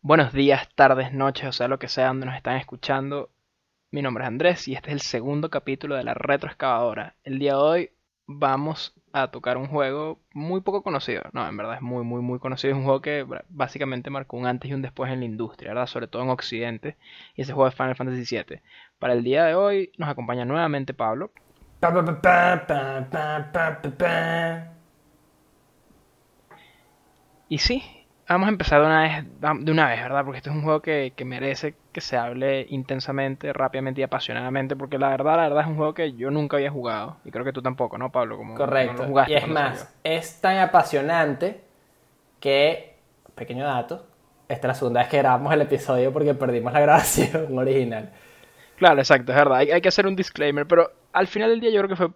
Buenos días, tardes, noches, o sea, lo que sea donde nos están escuchando. Mi nombre es Andrés y este es el segundo capítulo de la retroexcavadora. El día de hoy vamos a tocar un juego muy poco conocido. No, en verdad es muy, muy, muy conocido. Es un juego que básicamente marcó un antes y un después en la industria, ¿verdad? Sobre todo en Occidente. Y ese juego es Final Fantasy VII. Para el día de hoy nos acompaña nuevamente Pablo. Y sí, vamos a empezar de una vez, de una vez ¿verdad? Porque este es un juego que, merece que se hable intensamente, rápidamente y apasionadamente, porque la verdad, la verdad es un juego que yo nunca había jugado, y creo que tú tampoco, ¿no, Pablo? Como Correcto. y es más, es tan apasionante que, pequeño dato, esta es la segunda vez que grabamos el episodio porque perdimos la grabación original. Claro, exacto, es verdad, hay, hay que hacer un disclaimer, pero al final del día yo creo que fue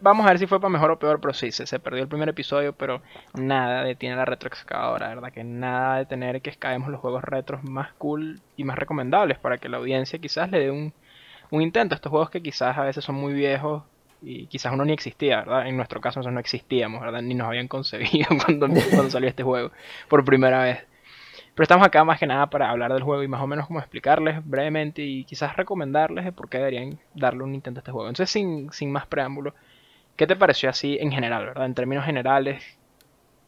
vamos a ver si fue para mejor o peor, pero sí, se, perdió el primer episodio, pero nada detiene la retroexcavadora, ¿verdad? Que nada de tener que escaemos los juegos retros más cool y más recomendables para que la audiencia quizás le dé un, un intento a estos juegos que quizás a veces son muy viejos y quizás uno ni existía, ¿verdad? En nuestro caso nosotros no existíamos, ¿verdad? Ni nos habían concebido cuando, cuando salió este juego por primera vez. Pero estamos acá más que nada para hablar del juego y más o menos como explicarles brevemente y quizás recomendarles por qué deberían darle un intento a este juego. Entonces, sin, sin más preámbulo, ¿qué te pareció así en general, verdad? En términos generales,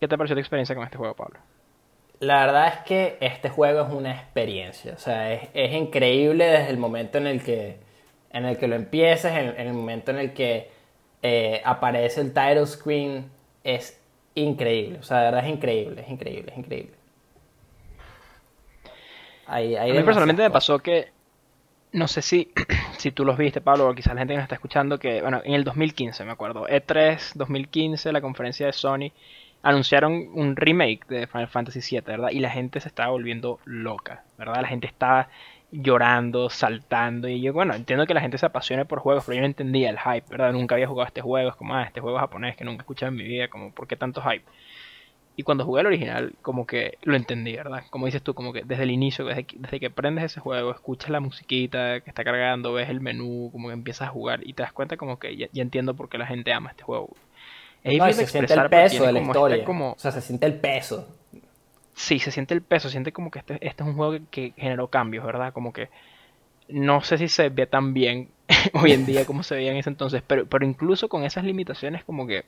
¿qué te pareció tu experiencia con este juego, Pablo? La verdad es que este juego es una experiencia, o sea, es, es increíble desde el momento en el que, en el que lo empieces, en, el momento en el que eh, aparece el title screen, es increíble, o sea, de verdad es increíble, es increíble, es increíble a mí personalmente me pasó que, no sé si, si tú los viste, Pablo, o quizás la gente que nos está escuchando, que, bueno, en el 2015, me acuerdo, E3 2015, la conferencia de Sony, anunciaron un remake de Final Fantasy VII, ¿verdad? Y la gente se estaba volviendo loca, ¿verdad? La gente estaba llorando, saltando, y yo, bueno, entiendo que la gente se apasione por juegos, pero yo no entendía el hype, ¿verdad? Nunca había jugado este juego, es como, ah, este juego japonés que nunca he escuchado en mi vida, como, ¿por qué tanto hype? Y cuando jugué el original, como que lo entendí, ¿verdad? Como dices tú, como que desde el inicio, desde que, desde que prendes ese juego, escuchas la musiquita que está cargando, ves el menú, como que empiezas a jugar y te das cuenta como que ya, entiendo por qué la gente ama este juego. Es no, se siente el peso de la historia. Como... O sea, se siente el peso. Sí, se siente el peso, se siente como que este, este es un juego que, generó cambios, ¿verdad? Como que no sé si se ve tan bien hoy en día como se veía en ese entonces, pero, pero incluso con esas limitaciones como que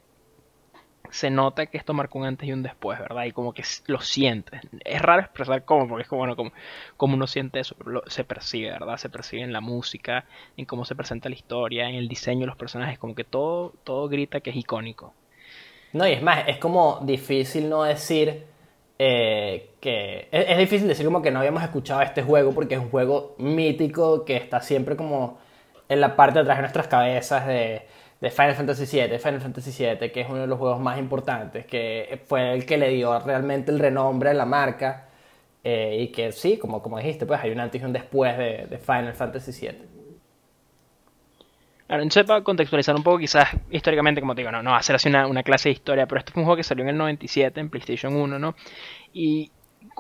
se nota que esto marcó un antes y un después, ¿verdad? Y como que lo sientes. Es raro expresar cómo, porque es como, bueno, como, como uno siente eso, pero se percibe, ¿verdad? Se percibe en la música, en cómo se presenta la historia, en el diseño de los personajes, como que todo, todo grita que es icónico. No, y es más, es como difícil no decir eh, que... Es, es difícil decir como que no habíamos escuchado este juego porque es un juego mítico que está siempre como en la parte de atrás de nuestras cabezas de de Final Fantasy VII, Final Fantasy VII, que es uno de los juegos más importantes, que fue el que le dio realmente el renombre a la marca, eh, y que sí, como, como dijiste, pues hay un antes y un después de, Final Fantasy VII. Claro, entonces para contextualizar un poco, quizás históricamente, como te digo, no, no hacer así una, una clase de historia, pero esto fue un juego que salió en el 97 en PlayStation 1, ¿no? Y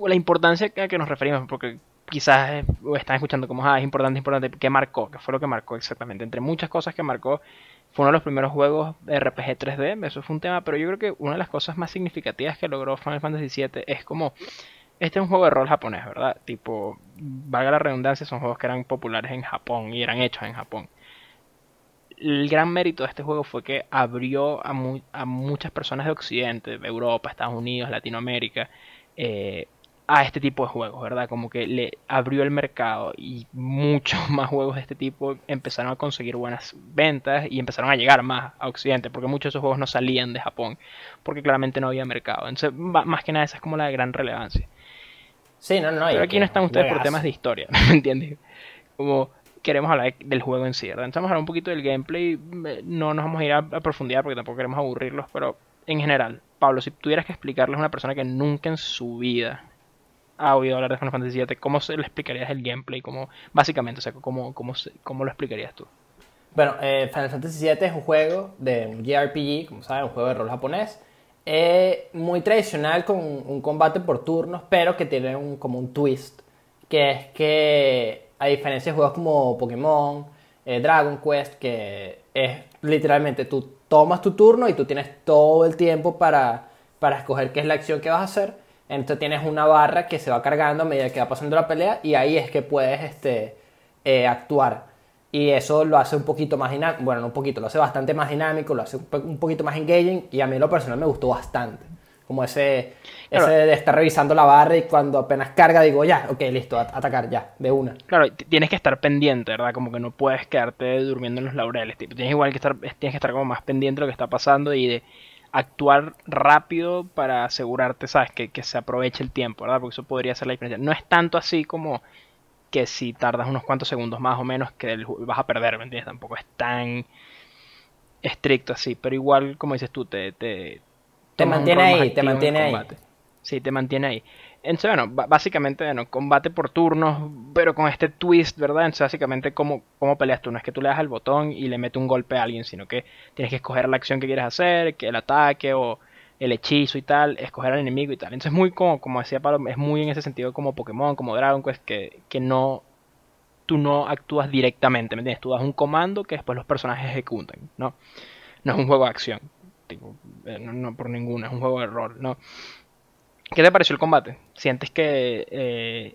la importancia a que nos referimos, porque quizás eh, están escuchando como, ah, es importante, importante, ¿qué marcó? ¿Qué fue lo que marcó exactamente? Entre muchas cosas que marcó, fue uno de los primeros juegos de RPG 3D, eso fue un tema, pero yo creo que una de las cosas más significativas que logró Final Fantasy VII es como, este es un juego de rol japonés, ¿verdad? Tipo, valga la redundancia, son juegos que eran populares en Japón y eran hechos en Japón. El gran mérito de este juego fue que abrió a, a muchas personas de Occidente, de Europa, Estados Unidos, Latinoamérica, eh, a este tipo de juegos, ¿verdad? Como que le abrió el mercado y muchos más juegos de este tipo empezaron a conseguir buenas ventas y empezaron a llegar más a Occidente, porque muchos de esos juegos no salían de Japón, porque claramente no había mercado. Entonces, más que nada, esa es como la gran relevancia. Sí, no, no. Pero aquí no están ustedes por temas de historia, ¿me entiendes? Como queremos hablar del juego en sí, ¿verdad? Entonces vamos a hablar un poquito del gameplay, no nos vamos a ir a, a profundidad porque tampoco queremos aburrirlos, pero en general, Pablo, si tuvieras que explicarles a una persona que nunca en su vida ha oído hablar de Final Fantasy VII, ¿cómo se le explicarías el gameplay? ¿Cómo, básicamente, o sea, ¿cómo, cómo, cómo lo explicarías tú? Bueno, eh, Final Fantasy VII es un juego de un JRPG, como saben, un juego de rol japonés. Eh, muy tradicional con un combate por turnos, pero que tiene un, como un twist. Que es que, a diferencia de juegos como Pokémon, eh, Dragon Quest, que es literalmente tú tomas tu turno y tú tienes todo el tiempo para, para escoger qué es la acción que vas a hacer Entonces tienes una barra que se va cargando a medida que va pasando la pelea y ahí es que puedes este, eh, actuar. Y eso lo hace un poquito más dinámico, bueno, no un poquito, lo hace bastante más dinámico, lo hace un poquito más engaging y a mí lo personal me gustó bastante. Como ese, ese de estar revisando la barra y cuando apenas carga digo, ya, ok, listo, atacar ya, de una. Claro, tienes que estar pendiente, ¿verdad? Como que no puedes quedarte durmiendo en los laureles. Tipo, tienes igual que estar, tienes que estar como más pendiente de lo que está pasando y de actuar rápido para asegurarte, ¿sabes? Que, que se aproveche el tiempo, ¿verdad? Porque eso podría ser la diferencia. No es tanto así como que si tardas unos cuantos segundos más o menos que vas a perder, ¿me entiendes? Tampoco es tan estricto así, pero igual, como dices tú, te, te, te mantiene ahí, te mantiene ahí. Sí, te mantiene ahí. Entonces, bueno, básicamente, bueno, combate por turnos, pero con este twist, ¿verdad? Entonces, básicamente, ¿cómo, ¿cómo peleas tú? No es que tú le das el botón y le metes un golpe a alguien, sino que tienes que escoger la acción que quieres hacer, que el ataque o el hechizo y tal, escoger al enemigo y tal. Entonces, es muy como, como decía Pablo, es muy en ese sentido como Pokémon, como Dragon Quest, que, que no, tú no actúas directamente, ¿me entiendes? Tú das un comando que después los personajes ejecutan, ¿no? No es un juego de acción. Eh, no, por ninguna, es un juego de rol, ¿no? ¿Qué te pareció el combate? ¿Sientes que eh,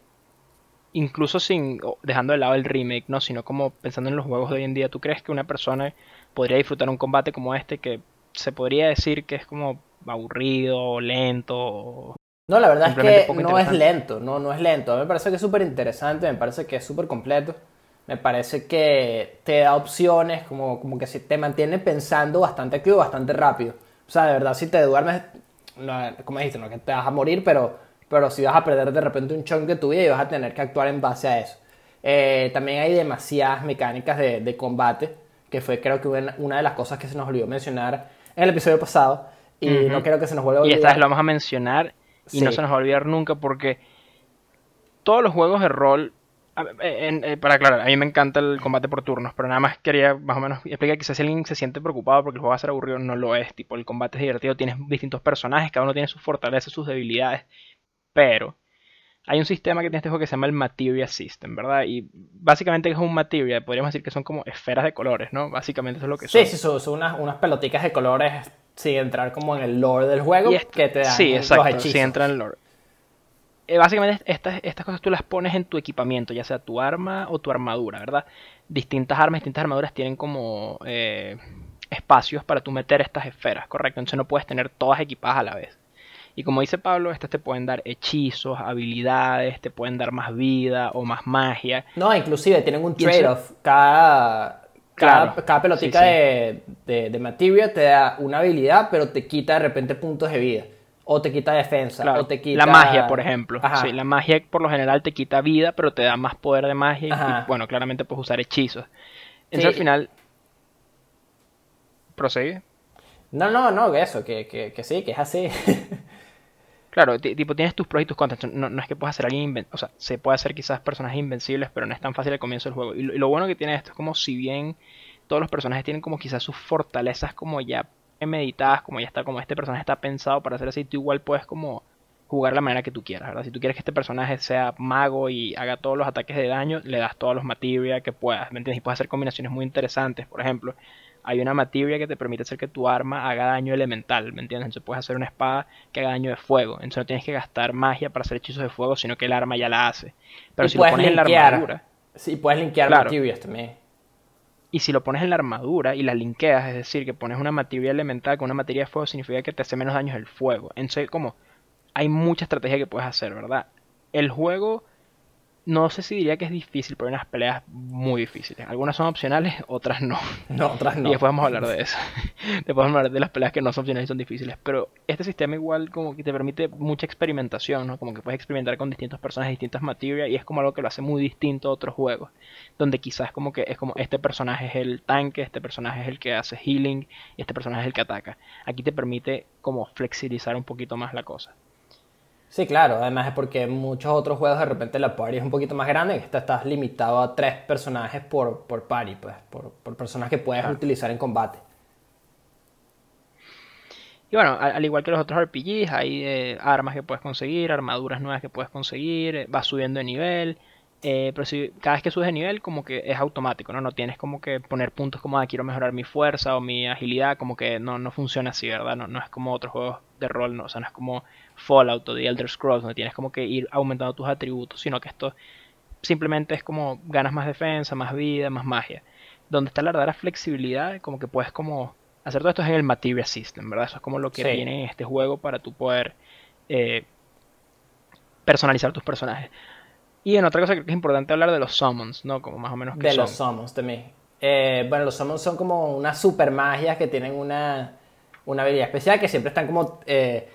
incluso sin dejando de lado el remake, no, sino como pensando en los juegos de hoy en día, ¿tú crees que una persona podría disfrutar un combate como este que se podría decir que es como aburrido, lento? No, la verdad es que no es lento, no, no es lento. A mí me parece que es súper interesante, me parece que es súper completo me parece que te da opciones, como, como que te mantiene pensando bastante activo, bastante rápido. O sea, de verdad, si te duermes, como dijiste, no que te vas a morir, pero, pero si vas a perder de repente un chunk de tu vida y vas a tener que actuar en base a eso. Eh, también hay demasiadas mecánicas de, de, combate, que fue creo que una de las cosas que se nos olvidó mencionar en el episodio pasado, y no creo que se nos vuelva a olvidar. Y esta vez lo vamos a mencionar y no se nos va a olvidar nunca porque todos los juegos de rol eh, eh, para aclarar, a mí me encanta el combate por turnos, pero nada más quería más o menos explicar que si alguien se siente preocupado porque el juego va a ser aburrido, no lo es. Tipo, el combate es divertido, tienes distintos personajes, cada uno tiene sus fortalezas, sus debilidades, pero hay un sistema que tiene este juego que se llama el Materia System, ¿verdad? Y básicamente es un Materia, podríamos decir que son como esferas de colores, ¿no? Básicamente eso es lo que son. Sí, sí, son, unas, unas peloticas de colores sin entrar como en el lore del juego que te dan sí, exacto, los hechizos. entra en el lore. Eh, básicamente estas, estas cosas tú las pones en tu equipamiento, ya sea tu arma o tu armadura, ¿verdad? Distintas armas, distintas armaduras tienen como eh, espacios para tú meter estas esferas, ¿correcto? Entonces no puedes tener todas equipadas a la vez. Y como dice Pablo, estas te pueden dar hechizos, habilidades, te pueden dar más vida o más magia. No, inclusive tienen un trade-off. Cada, cada, cada, pelotica De, de, de materia te da una habilidad, pero te quita de repente puntos de vida o te quita defensa, o te quita... La magia, por ejemplo. Sí, la magia por lo general te quita vida, pero te da más poder de magia y, bueno, claramente puedes usar hechizos. Entonces al final... ¿Prosigue? No, no, no, que eso, que, que, que sí, que es así. claro, tipo, tienes tus pros y tus contras. No, no es que puedas hacer alguien invencible. O sea, se puede hacer quizás personajes invencibles, pero no es tan fácil al comienzo del juego. y lo bueno que tiene esto es como si bien todos los personajes tienen como quizás sus fortalezas como ya meditadas, como ya está, como este personaje está pensado para hacer así, tú igual puedes como jugar la manera que tú quieras, ¿verdad? Si tú quieres que este personaje sea mago y haga todos los ataques de daño, le das todos los materia que puedas, ¿me entiendes? Y puedes hacer combinaciones muy interesantes, por ejemplo, hay una materia que te permite hacer que tu arma haga daño elemental, ¿me entiendes? Entonces puedes hacer una espada que haga daño de fuego, entonces no tienes que gastar magia para hacer hechizos de fuego, sino que el arma ya la hace. Pero si lo pones en la armadura... Sí, puedes linkear claro, también. Y si lo pones en la armadura y la linkeas, es decir, que pones una materia elemental con una materia de fuego, significa que te hace menos daño el fuego. Entonces, como hay mucha estrategia que puedes hacer, ¿verdad? El juego no sé si diría que es difícil, pero hay unas peleas muy difíciles. Algunas son opcionales, otras no. No, otras no. Y después vamos a hablar de eso. después vamos a hablar de las peleas que no son opcionales y son difíciles. Pero este sistema igual como que te permite mucha experimentación, ¿no? Como que puedes experimentar con distintas personas, distintas materias, y es como algo que lo hace muy distinto a otros juegos. Donde quizás como que es como este personaje es el tanque, este personaje es el que hace healing, y este personaje es el que ataca. Aquí te permite como flexibilizar un poquito más la cosa. Sí, claro, además es porque en muchos otros juegos de repente la party es un poquito más grande, esta estás limitado a tres personajes por, por party, pues, por, por personas que puedes utilizar en combate. Y bueno, al, igual que los otros RPGs, hay eh, armas que puedes conseguir, armaduras nuevas que puedes conseguir, eh, vas subiendo de nivel. Eh, pero si cada vez que subes de nivel, como que es automático, ¿no? No tienes como que poner puntos como, ah, quiero mejorar mi fuerza o mi agilidad, como que no, no funciona así, ¿verdad? No, no es como otros juegos de rol, no, o sea, no es como Fallout o The Elder Scrolls, donde tienes como que ir aumentando tus atributos, sino que esto simplemente es como ganas más defensa, más vida, más magia. Donde está la verdadera flexibilidad, como que puedes como hacer todo esto es en el Material System, ¿verdad? Eso es como lo que tiene este juego para tú poder eh, personalizar tus personajes. Y en otra cosa creo que es importante hablar de los summons, ¿no? Como más o menos que De los summons también. Eh, bueno, los summons son como unas super magias que tienen una, una habilidad especial que siempre están como... Eh,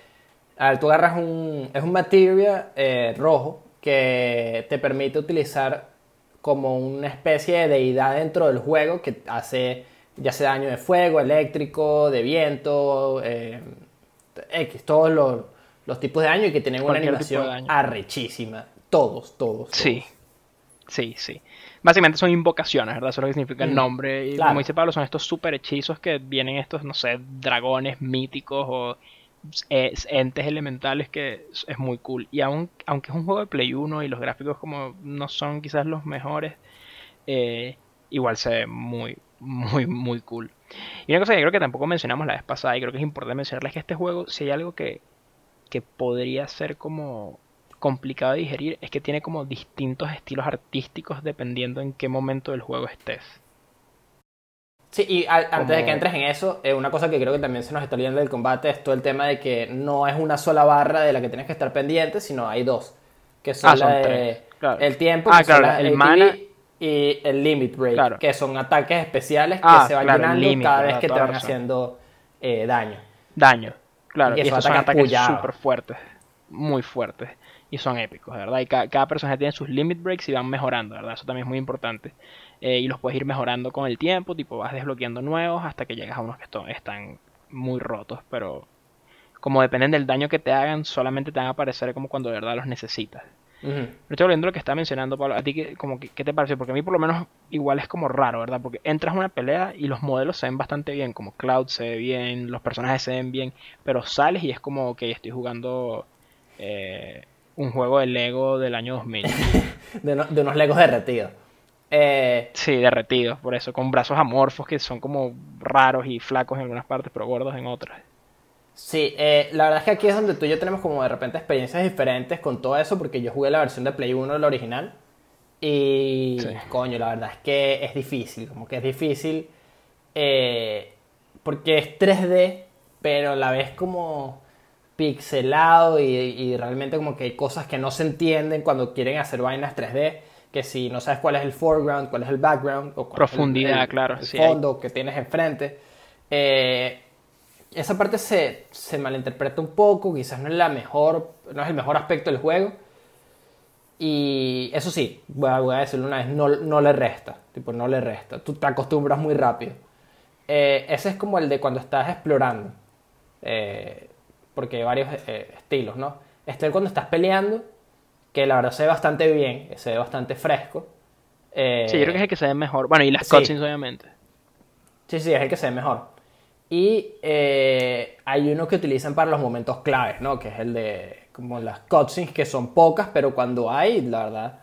a ver, tú agarras un... Es un material eh, rojo que te permite utilizar como una especie de deidad dentro del juego que hace ya sea daño de fuego, eléctrico, de viento, X, todos los, los, tipos de daño y que tienen una animación arrechísima. Todos, todos, Sí, sí, sí. Básicamente son invocaciones, ¿verdad? Eso es lo que significa el mm, nombre. Y como dice Pablo, son estos super hechizos que vienen estos, no sé, dragones míticos o entes elementales que es muy cool. Y aun, aunque es un juego de Play 1 y los gráficos como no son quizás los mejores, eh, igual se ve muy, muy, muy cool. Y una cosa que creo que tampoco mencionamos la vez pasada y creo que es importante mencionarles es que este juego, si hay algo que, que podría ser como complicado de digerir es que tiene como distintos estilos artísticos dependiendo en qué momento del juego estés. Sí, y antes de que entres en eso, eh, una cosa que creo que también se nos está olvidando del combate es todo el tema de que no es una sola barra de la que tienes que estar pendiente, sino hay dos. Que son, ah, el tiempo, ah, el mana y el limit break, que son ataques especiales que ah, se van llenando cada vez que te van haciendo eh, daño. Daño, claro. Y, esos son ataques súper fuertes, muy fuertes y son épicos, ¿verdad? Y cada, personaje tiene sus limit breaks y van mejorando, ¿verdad? Eso también es muy importante. Eh, y los puedes ir mejorando con el tiempo, tipo vas desbloqueando nuevos hasta que llegas a unos que están muy rotos, pero como dependen del daño que te hagan, solamente te van a aparecer como cuando de verdad los necesitas. Uh estoy volviendo a lo que está mencionando, Pablo. ¿A ti qué, como qué te parece? Porque a mí por lo menos igual es como raro, ¿verdad? Porque entras a una pelea y los modelos se ven bastante bien, como Cloud se ve bien, los personajes se ven bien, pero sales y es como que estoy jugando eh, un juego de Lego del año 2000. de, de, unos Legos derretidos. Eh... Sí, derretidos, por eso, con brazos amorfos que son como raros y flacos en algunas partes, pero gordos en otras. Sí, eh, la verdad es que aquí es donde tú y yo tenemos como de repente experiencias diferentes con todo eso, porque yo jugué la versión de Play 1 la original. Y coño, la verdad es que es difícil, como que es difícil. Eh, porque es 3D, pero a la vez como pixelado y, realmente como que hay cosas que no se entienden cuando quieren hacer vainas 3D, que si no sabes cuál es el foreground, cuál es el background, o profundidad, claro, el fondo que tienes enfrente. Eh, esa parte se, se, malinterpreta un poco, quizás no es la mejor, no es el mejor aspecto del juego. Y eso sí, voy a, decirlo una vez, no, no, le resta, tipo, no le resta. Tú te acostumbras muy rápido. Eh, ese es como el de cuando estás explorando. Eh, porque hay varios eh, estilos, ¿no? Este es cuando estás peleando, que la verdad se ve bastante bien, se ve bastante fresco. Eh, sí, yo creo que es el que se ve mejor. Bueno, y las cutscenes, obviamente. Sí, sí, es el que se ve mejor. Y eh, hay uno que utilizan para los momentos claves, ¿no? Que es el de como las cutscenes, que son pocas, pero cuando hay, la verdad,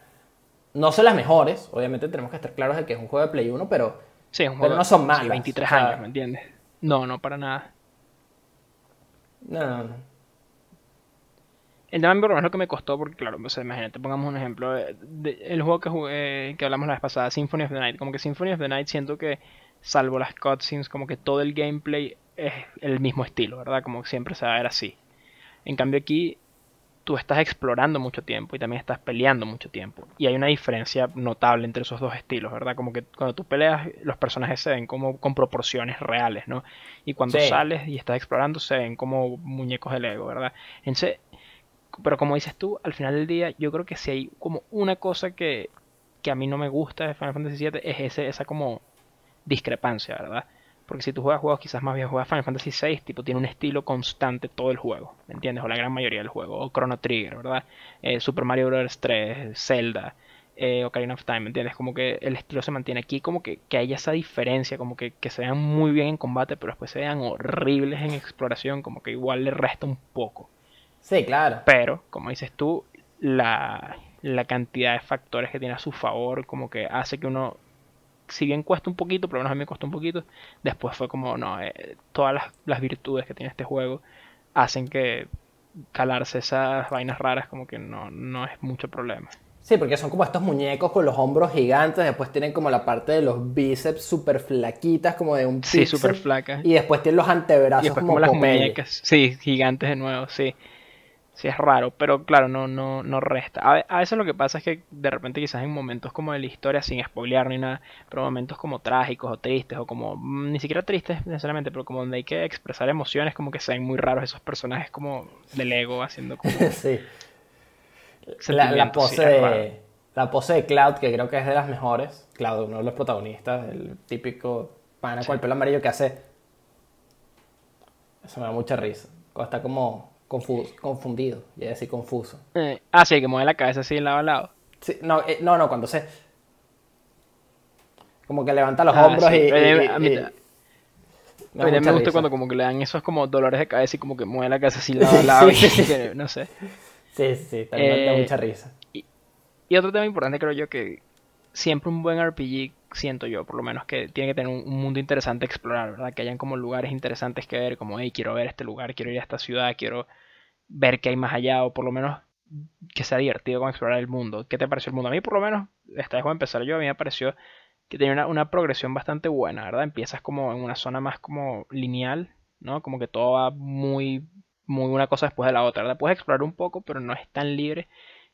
no son las mejores. Obviamente tenemos que estar claros de que es un juego de Play 1, pero, sí, un juego no son malas. 23 años, ¿me entiendes? No, no, para nada. No. El tema por lo que me costó, porque claro, o imagínate, pongamos un ejemplo. De, el juego que jugué, que hablamos la vez pasada, Symphony of the Night. Como que Symphony of the Night siento que, salvo las cutscenes, como que todo el gameplay es el mismo estilo, ¿verdad? Como siempre se va a ver así. En cambio aquí, tú estás explorando mucho tiempo y también estás peleando mucho tiempo. Y hay una diferencia notable entre esos dos estilos, ¿verdad? Como que cuando tú peleas, los personajes se ven como con proporciones reales, ¿no? Y cuando sales y estás explorando, se ven como muñecos de Lego, ¿verdad? Entonces, pero como dices tú, al final del día, yo creo que si hay como una cosa que, que a mí no me gusta de Final Fantasy VII es ese, esa como discrepancia, ¿verdad? Porque si tú juegas juegos quizás más bien juegas Final Fantasy VI, tipo tiene un estilo constante todo el juego, ¿me entiendes? O la gran mayoría del juego. O Chrono Trigger, ¿verdad? Eh, Super Mario Bros. 3, Zelda, eh, Ocarina of Time, ¿me entiendes? Como que el estilo se mantiene aquí, como que, que hay esa diferencia, como que, que se vean muy bien en combate, pero después se vean horribles en exploración, como que igual le resta un poco. Sí, claro. Pero, como dices tú, la la cantidad de factores que tiene a su favor, como que hace que uno, si bien cuesta un poquito, por lo menos a mí me costó un poquito, después fue como, no, eh, todas las, las virtudes que tiene este juego hacen que calarse esas vainas raras como que no, no es mucho problema. Sí, porque son como estos muñecos con los hombros gigantes, después tienen como la parte de los bíceps súper flaquitas, como de un Sí, súper flacas. Y después tienen los antebrazos Y después como, como las muñecas, sí, gigantes de nuevo, sí. Sí, es raro, pero claro, no, no, no resta. A, ve- a veces lo que pasa es que de repente quizás en momentos como de la historia, sin spoilear ni nada, pero momentos como trágicos o tristes, o como, mm, ni siquiera tristes necesariamente, pero como donde hay que expresar emociones, como que se ven muy raros esos personajes como del ego haciendo como sí. La, la sentimientos, sí, pose de, la pose de Cloud, que creo que es de las mejores. Cloud, uno de los protagonistas, el típico pana con el pelo amarillo que hace. Eso me da mucha risa. Está como confu- confundido, y es decir, confuso. Eh, ah, sí, que mueve la cabeza así de lado a lado. Sí, no, eh, no, no, cuando se. Como que levanta los Ah, hombros sí. y. y- a mí- y- a me mí gusta cuando como que le dan esos como dolores de cabeza y como que mueve la cabeza así de lado a lado. Sí, y sí, sí. que- no sé. Sí, sí, también da Eh, mucha risa. Y otro tema importante creo yo que siempre un buen RPG, siento yo, por lo menos que tiene que tener un, un mundo interesante a explorar, ¿verdad? Que hayan como lugares interesantes que ver, como, hey, quiero ver este lugar, quiero ir a esta ciudad, quiero ver qué hay más allá, o por lo menos que sea divertido con explorar el mundo. ¿Qué te pareció el mundo? A mí por lo menos, esta vez voy a empezar yo, a mí me pareció que tenía una, una progresión bastante buena, ¿verdad? Empiezas como en una zona más como lineal, ¿no? Como que todo va muy, muy una cosa después de la otra, ¿verdad? Puedes explorar un poco, pero no es tan libre.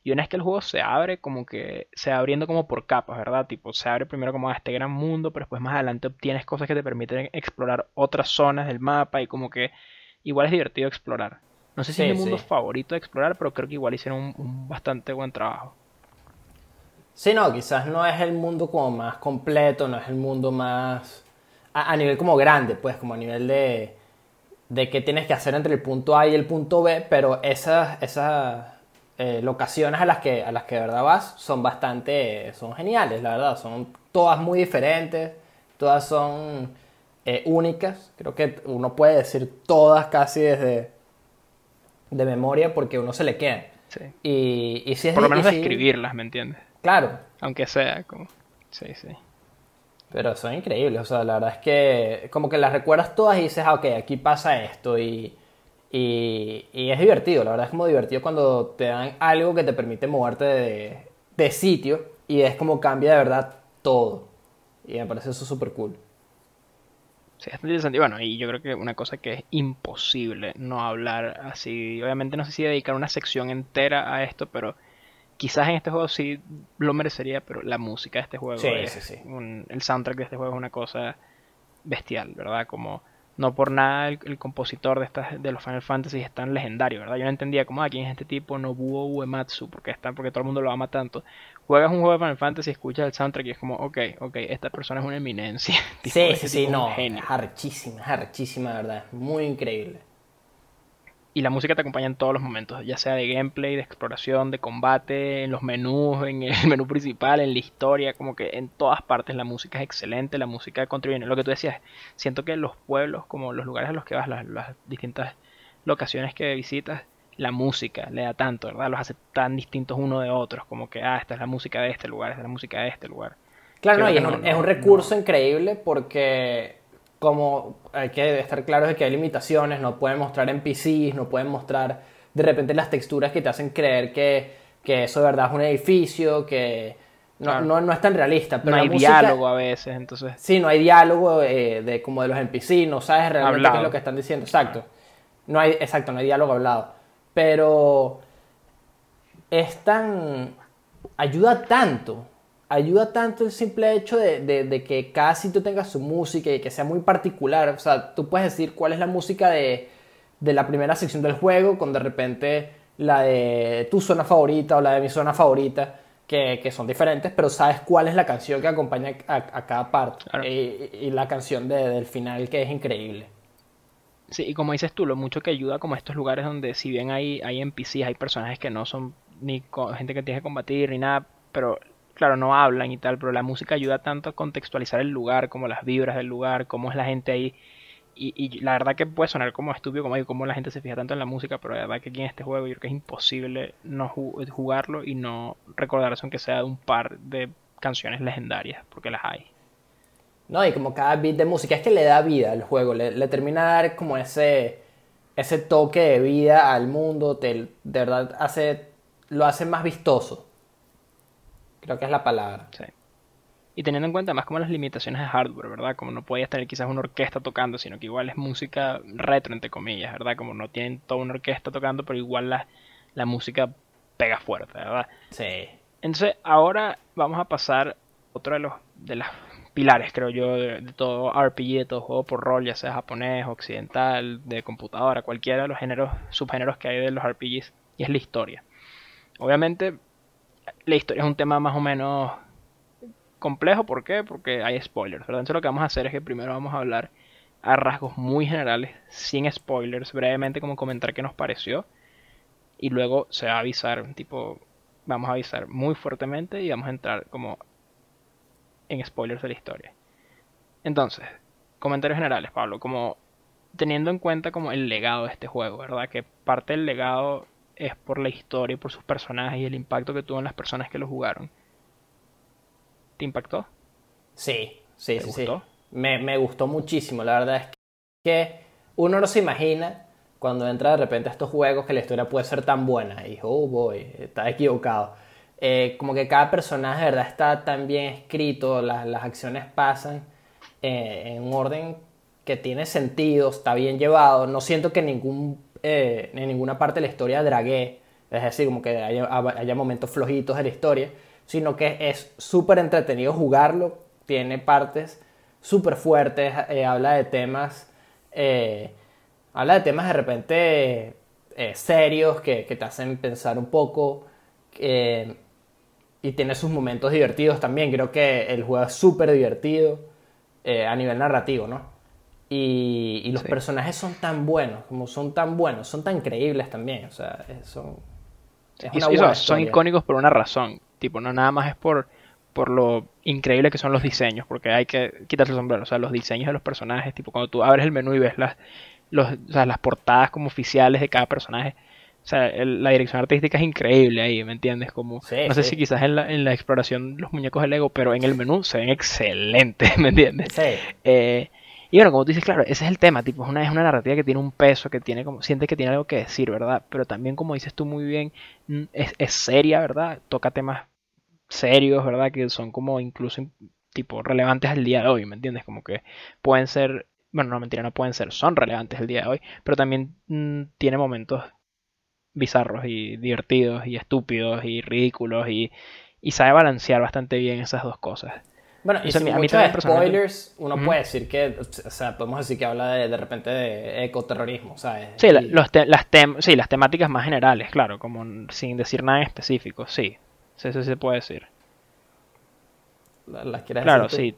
Y una vez que el juego se abre, como que se va abriendo como por capas, ¿verdad? Tipo, se abre primero como a este gran mundo, pero después más adelante obtienes cosas que te permiten explorar otras zonas del mapa y como que igual es divertido explorar. No sé si Sí, es mi mundo sí. favorito de explorar, pero creo que igual hicieron un, un bastante buen trabajo. Sí, no, quizás no es el mundo como más completo, no es el mundo más... A, a nivel como grande, pues, como a nivel de, de qué tienes que hacer entre el punto A y el punto B, pero esas, esas eh, locaciones a las, que, a las que de verdad vas son bastante, son geniales, la verdad, son todas muy diferentes, todas son eh, únicas, creo que uno puede decir todas casi desde de memoria porque uno se le queda. Sí. Y, y si es Por lo menos describirlas, ¿me entiendes? Claro, Aunque sea como... Sí, sí. Pero son increíbles, o sea, la verdad es que como que las recuerdas todas y dices, ah, ok, aquí pasa esto y, y, y es divertido, la verdad es como divertido cuando te dan algo que te permite moverte de, de sitio y es como cambia de verdad todo. Y me parece eso súper cool. Sí, es interesante. Y bueno, y yo creo que una cosa que es imposible no hablar así. Obviamente no sé si dedicar una sección entera a esto, pero quizás en este juego sí lo merecería, pero la música de este juego Sí, es sí, sí. un- el soundtrack de este juego es una cosa bestial, ¿verdad? Como no por nada el, el compositor de estas de los Final Fantasy es tan legendario, ¿verdad? Yo no entendía como, ah, quién es este tipo Nobuo Uematsu, porque está, porque todo el mundo lo ama tanto. Juegas un juego de Final Fantasy, escuchas el soundtrack y es como, ok, ok, esta persona es una eminencia. Sí, sí, sí, no, es arrechísima, es arrechísima, verdad, muy increíble. Y la música te acompaña en todos los momentos, ya sea de gameplay, de exploración, de combate, en los menús, en el menú principal, en la historia, como que en todas partes la música es excelente, la música contribuye. Lo que tú decías, siento que los pueblos, como los lugares a los que vas, las, las distintas locaciones que visitas, la música le da tanto, ¿verdad? Los hace tan distintos uno de otros, como que, ah, esta es la música de este lugar, esta es la música de este lugar. Claro, no, y es no, un, no, es un recurso increíble porque como hay que estar claros de que hay limitaciones, no pueden mostrar NPCs, no pueden mostrar de repente las texturas que te hacen creer que, que eso de verdad es un edificio, que no, Claro. no, no es tan realista. Pero no hay música- diálogo a veces, entonces... Sí, no hay diálogo eh, de como de los NPC, no sabes realmente qué es lo que están diciendo. Exacto. No hay, exacto, no hay diálogo hablado. Pero es tan. ayuda tanto. Ayuda tanto el simple hecho de, de- de que cada sitio tenga su música y que sea muy particular. O sea, tú puedes decir cuál es la música de, de la primera sección del juego, con de repente la de tu zona favorita o la de mi zona favorita, que, que son diferentes, pero sabes cuál es la canción que acompaña a, a cada parte. Claro. Y, y la canción de- del final que es increíble. Sí, y como dices tú, lo mucho que ayuda como a estos lugares donde si bien hay, hay NPCs, hay personajes que no son ni gente que tiene que combatir ni nada, pero claro, no hablan y tal, pero la música ayuda tanto a contextualizar el lugar, como las vibras del lugar, cómo es la gente ahí, y, la verdad que puede sonar como estúpido, como digo, como la gente se fija tanto en la música, pero la verdad que aquí en este juego yo creo que es imposible no jugarlo y no recordarse aunque sea de un par de canciones legendarias, porque las hay. No, y como cada beat de música es que le da vida al juego, le, termina a dar como ese, toque de vida al mundo, de verdad hace, lo hace más vistoso. Creo que es la palabra. Sí. Y teniendo en cuenta más como las limitaciones de hardware, ¿verdad? Como no podías tener quizás una orquesta tocando, sino que igual es música retro, entre comillas, ¿verdad? Como no tienen toda una orquesta tocando, pero igual la, la música pega fuerte, ¿verdad? Sí. Entonces, ahora vamos a pasar otro de los de las pilares, creo yo, de, todo RPG, de todo juego por rol, ya sea japonés, occidental, de computadora, cualquiera de los géneros, subgéneros que hay de los RPGs, y es la historia. Obviamente, la historia es un tema más o menos complejo, ¿por qué? Porque hay spoilers, ¿verdad? Entonces lo que vamos a hacer es que primero vamos a hablar a rasgos muy generales, sin spoilers, brevemente como comentar qué nos pareció, y luego se va a avisar, tipo, vamos a avisar muy fuertemente y vamos a entrar como en spoilers de la historia. Entonces, comentarios generales, Pablo, como teniendo en cuenta como el legado de este juego, ¿verdad? Que parte del legado es por la historia y por sus personajes y el impacto que tuvo en las personas que lo jugaron. ¿Te impactó? Sí, sí, sí, sí. Me, me, gustó muchísimo. La verdad es que uno no se imagina cuando entra de repente a estos juegos que la historia puede ser tan buena. Y, oh boy, está equivocado. Eh, como que cada personaje de verdad está tan bien escrito, las, las acciones pasan eh, en un orden que tiene sentido, está bien llevado. No siento que ningún, eh, en ninguna parte de la historia dragué, es decir, como que haya, haya momentos flojitos de la historia, sino que es súper entretenido jugarlo, tiene partes súper fuertes, habla de temas, habla de temas de repente serios que, que, te hacen pensar un poco y tiene sus momentos divertidos también. Creo que el juego es súper divertido eh, a nivel narrativo, ¿no? Y, los personajes son tan buenos, como son tan buenos, son tan creíbles también. O sea, son. son icónicos por una razón. Tipo, no nada más es por, por lo increíble que son los diseños, porque hay que quitarse el sombrero. O sea, los diseños de los personajes, tipo, cuando tú abres el menú y ves las, los, o sea, las portadas como oficiales de cada personaje o sea, la dirección artística es increíble ahí, ¿me entiendes? Como, no sé si quizás en la, en la exploración los muñecos de Lego, pero en el menú se ven excelentes, ¿me entiendes? Sí. Eh, y bueno, como tú dices, claro, ese es el tema, tipo, es una, es una narrativa que tiene un peso, que tiene como, siente que tiene algo que decir, ¿verdad? Pero también, como dices tú muy bien, es, es seria, ¿verdad? Toca temas serios, ¿verdad? Que son como incluso, tipo, relevantes al día de hoy, ¿me entiendes? Como que pueden ser, bueno, no mentira, no pueden ser, son relevantes el día de hoy, pero también tiene momentos bizarros y divertidos y estúpidos y ridículos y, y sabe balancear bastante bien esas dos cosas. Bueno, y sin a mí spoilers, uno puede decir que, o sea, podemos decir que habla de, de repente de ecoterrorismo, ¿sabes? Sí, los las, sí, las temáticas más generales, claro, como sin decir nada en específico, sí. Eso sí se puede decir. ¿Las quieres Claro, sí.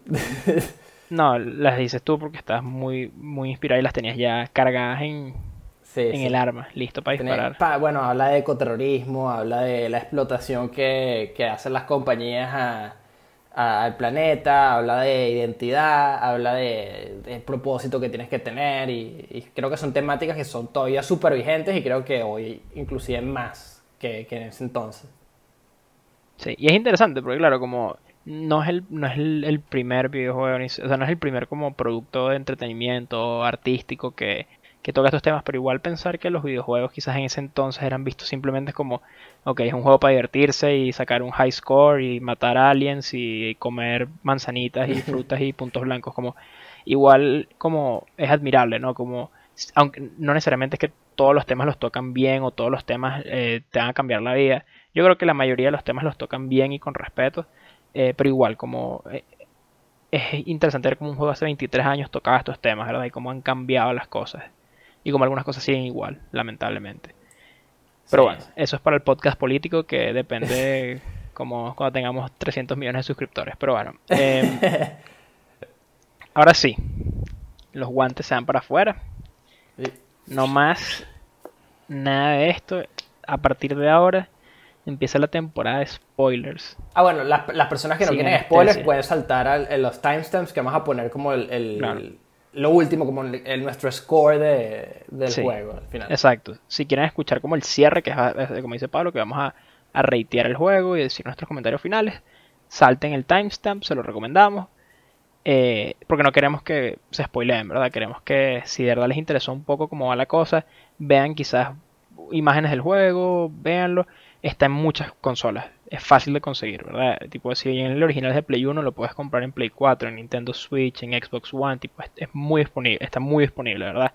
no, las dices tú porque estás muy, muy inspirado y las tenías ya cargadas en, en el arma, listo para disparar. bueno, habla de ecoterrorismo, habla de la explotación que, hacen las compañías al planeta, habla de identidad, habla de, propósito que tienes que tener y, creo que son temáticas que son todavía súper vigentes y creo que hoy inclusive más que, en ese entonces. Sí, y es interesante porque claro, como no es el, no es el, primer videojuego, o sea, no es el primer como producto de entretenimiento artístico que, que toca estos temas, pero igual pensar que los videojuegos quizás en ese entonces eran vistos simplemente como, ok, es un juego para divertirse y sacar un high score y matar aliens y comer manzanitas y frutas y puntos blancos, como igual como es admirable, ¿no? Como, aunque no necesariamente es que todos los temas los tocan bien o todos los temas eh, te van a cambiar la vida, yo creo que la mayoría de los temas los tocan bien y con respeto, eh, pero igual como... Eh, es interesante ver cómo un juego hace 23 años tocaba estos temas, ¿verdad? Y cómo han cambiado las cosas y como algunas cosas siguen igual, lamentablemente. Pero bueno, eso es para el podcast político que depende como cuando tengamos 300 millones de suscriptores. Pero bueno, em, ahora sí, los guantes se van para afuera. No más nada de esto. A partir de ahora empieza la temporada de spoilers. Ah, bueno, las, personas que no quieren spoilers pueden saltar a, los timestamps que vamos a poner como el, lo último, como el, nuestro score de, del juego al final. Exacto. Si quieren escuchar como el cierre, que es, como dice Pablo, que vamos a, a reitear el juego y decir nuestros comentarios finales, salten el timestamp, se lo recomendamos. Eh, porque no queremos que se spoileen, ¿verdad? Queremos que si de verdad les interesó un poco cómo va la cosa, vean quizás imágenes del juego, véanlo. Está en muchas consolas, es fácil de conseguir, ¿verdad? Tipo, si en el original es de Play 1, lo puedes comprar en Play 4, en Nintendo Switch, en Xbox One, tipo, es muy disponible, está muy disponible, ¿verdad?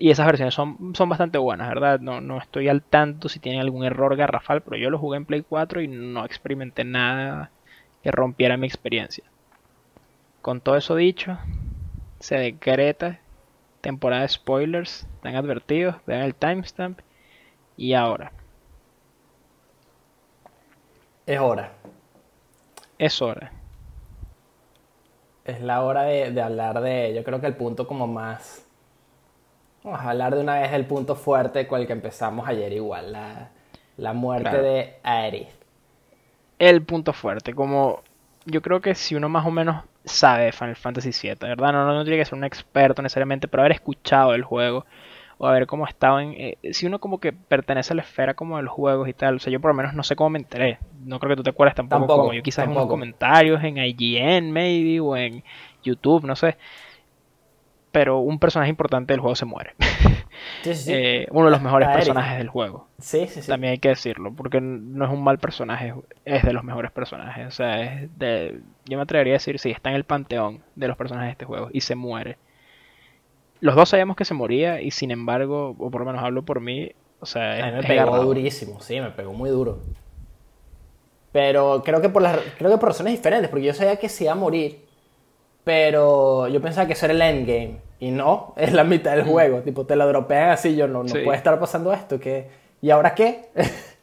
y esas versiones son, son bastante buenas, ¿verdad? No, no estoy al tanto si tienen algún error garrafal, pero yo lo jugué en Play 4 y no experimenté nada que rompiera mi experiencia. Con todo eso dicho, se decreta temporada de spoilers, están advertidos, vean el timestamp y ahora. Es hora. Es hora. Es la hora de, hablar de, yo creo que el punto como más... Vamos a hablar de una vez del punto fuerte con el que empezamos ayer igual, la, muerte de Aerith. El punto fuerte, como yo creo que si uno más o menos sabe Final Fantasy VII, ¿verdad? No, no, tiene que ser un experto necesariamente, pero haber escuchado el juego o haber cómo estado en... Eh, si uno como que pertenece a la esfera como de los juegos y tal, o sea, yo por lo menos no sé cómo me enteré. No creo que tú te acuerdes tampoco, como yo quizás en unos comentarios en IGN maybe o en YouTube, no sé. Pero un personaje importante del juego se muere. Eh, uno de los mejores personajes del juego. Sí, sí, sí. También hay que decirlo, porque no es un mal personaje, es de los mejores personajes. O sea, es de, yo me atrevería a decir, sí, está en el panteón de los personajes de este juego y se muere. Los dos sabíamos que se moría y sin embargo, o por lo menos hablo por mí, o sea, me pegó durísimo, sí, me pegó muy duro. Pero creo que por las creo que por razones diferentes, porque yo sabía que se iba a morir, pero yo pensaba que eso era el endgame. Y no, es la mitad del mm. juego. Tipo, te lo dropean así, yo no, no puede estar pasando esto. que ¿Y ahora qué?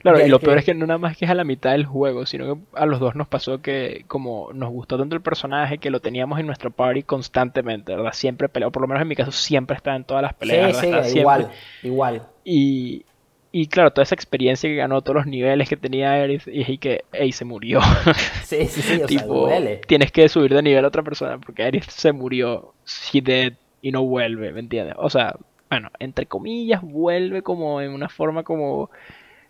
Claro, y lo peor es que no nada más que es a la mitad del juego, sino que a los dos nos pasó que como nos gustó tanto el personaje que lo teníamos en nuestro party constantemente, ¿verdad? Siempre peleó, por lo menos en mi caso siempre estaba en todas las peleas. Sí, sí, igual, igual. Y, y claro, toda esa experiencia que ganó, todos los niveles que tenía Aerith, y, que, ey, se murió. Sí, sí, sí, o sea, duele. Tienes que subir de nivel a otra persona, porque Aerith se murió, she dead, y no vuelve, ¿me entiendes? O sea, bueno, entre comillas, vuelve como en una forma como...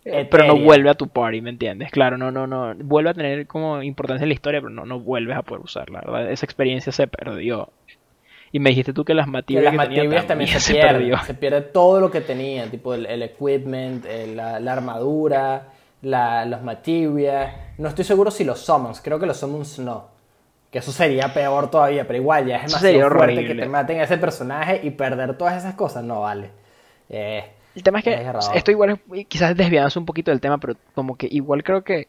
Eh, pero no vuelve a tu party, ¿me entiendes? Claro, no, no, no. Vuelve a tener como importancia en la historia, pero no, no vuelves a poder usarla, ¿verdad? Esa experiencia se perdió. Y me dijiste tú que las materias también, se, pierden. Se pierde todo lo que tenía, tipo el, equipment, la, armadura, los materials. No estoy seguro si los summons, creo que los summons no. Que eso sería peor todavía, pero igual ya es demasiado fuerte que te maten a ese personaje y perder todas esas cosas, no vale. Eh, el tema es que esto igual quizás desviándose un poquito del tema, pero como que igual creo que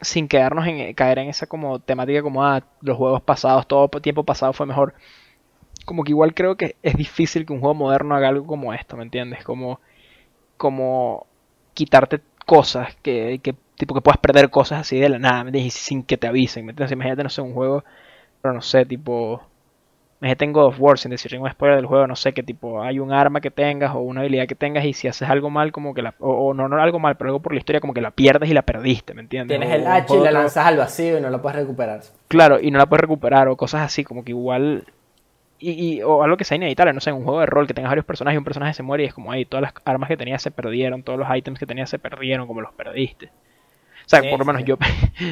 sin quedarnos en caer en esa como temática como ah, los juegos pasados, todo tiempo pasado fue mejor como que igual creo que es difícil que un juego moderno haga algo como esto, ¿me entiendes? Como, como quitarte cosas, que, que tipo que puedas perder cosas así de la nada, ¿me entiendes? sin que te avisen, ¿me entiendes? Imagínate, no sé, un juego, pero no sé, tipo... Me tengo of War, sin decir ningún spoiler del juego, no sé qué tipo, hay un arma que tengas o una habilidad que tengas y si haces algo mal, como que la, o, no, no algo mal, pero algo por la historia, como que la pierdes y la perdiste, ¿me entiendes? Tienes el H y la lanzas al vacío y no la puedes recuperar. Claro, y no la puedes recuperar o cosas así, como que igual y, o algo que sea inevitable, no sé, un juego de rol que tengas varios personajes y un personaje se muere y es como, ahí todas las armas que tenías se perdieron, todos los ítems que tenías se perdieron, como los perdiste. O sea, por lo menos yo,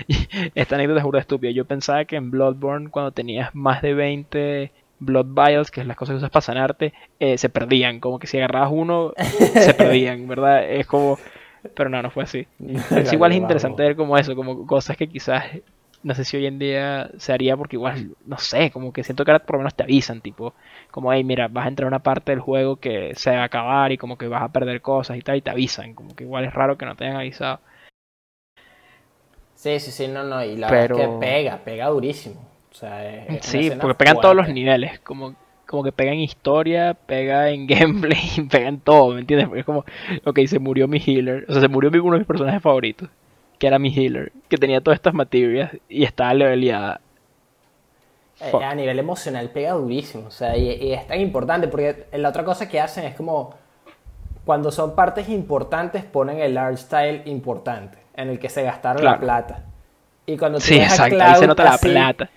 esta anécdota es burda estúpida, yo pensaba que en Bloodborne cuando tenías más de 20 Blood Vials, que es las cosas que usas para sanarte, eh, se perdían, como que si agarrabas uno, se perdían, ¿verdad? Es como... Pero no, no fue así. es igual es interesante ver como eso, como cosas que quizás no sé si hoy en día se haría porque igual, no sé, como que siento que ahora por lo menos te avisan, tipo, como, hey, mira, vas a entrar a una parte del juego que se va a acabar y como que vas a perder cosas y tal, y te avisan, como que igual es raro que no te hayan avisado. Sí, sí, sí, no, no, y la verdad es que pega, pega durísimo. O sea, sí, porque pegan todos los niveles, como, como que pega en historia, pega en gameplay, pega en todo, ¿me entiendes? Porque es como, ok, se murió mi healer, o sea, se murió uno de mis personajes favoritos que era mi healer, que tenía todas estas materias y estaba leveleada. Eh, a nivel emocional pega durísimo, o sea, y, es tan importante porque la otra cosa que hacen es como cuando son partes importantes ponen el art style importante en el que se gastaron la plata. Y cuando sí, exacto, ahí se nota la plata.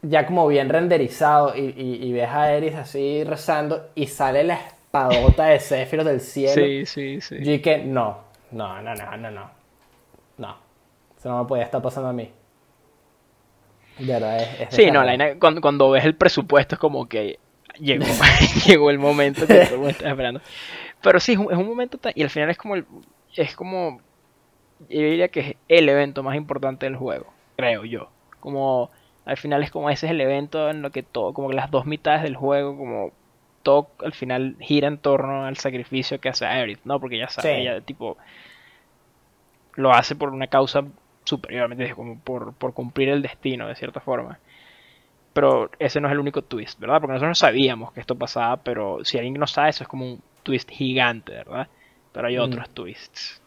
ya como bien renderizado y, y, y ves a Eris así rezando y sale la espadota de Sephiroth del cielo. Sí, sí, sí. No, no, no, no, no, no. No. Eso no me podía estar pasando a mí. De verdad, es, es Sí, no, la cuando, cuando ves el presupuesto es como que llegó, llegó el momento que todo el mundo estaba esperando. Pero sí, es un, es un momento tan- y al final es como el, es como yo diría que es el evento más importante del juego, creo yo. Como al final es como ese es el evento en lo que todo, como que las dos mitades del juego, como todo al final gira en torno al sacrificio que hace Aerith, ¿no? Porque ya sabe, Sí. ella tipo lo hace por una causa superior, ¿me entiendes? Como por, por cumplir el destino, de cierta forma. Pero ese no es el único twist, ¿verdad? Porque nosotros no sabíamos que esto pasaba, pero si alguien no sabe, eso es como un twist gigante, ¿verdad? Pero hay Mm. otros twists.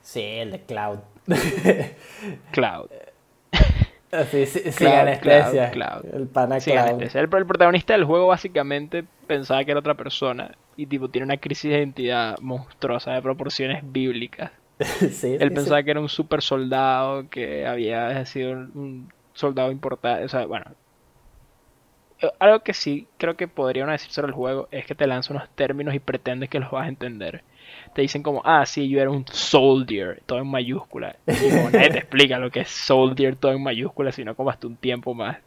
Sí, el de Cloud. Cloud. Así, sí, sin Cloud, anestesia. Cloud, Cloud. El pana Sí, Cloud. anestesia. el, el protagonista del juego básicamente pensaba que era otra persona y tipo tiene una crisis de identidad monstruosa de proporciones bíblicas. sí, Él sí, pensaba que era un super soldado, que había sido un- soldado importante. O sea, bueno. Eh, Algo que sí creo que podrían decir sobre el juego es que te lanza unos términos y pretendes que los vas a entender. Te dicen como, ah, sí, yo era un soldier, todo en mayúscula. Y como nadie te explica lo que es soldier, todo en mayúscula, sino como hasta un tiempo más.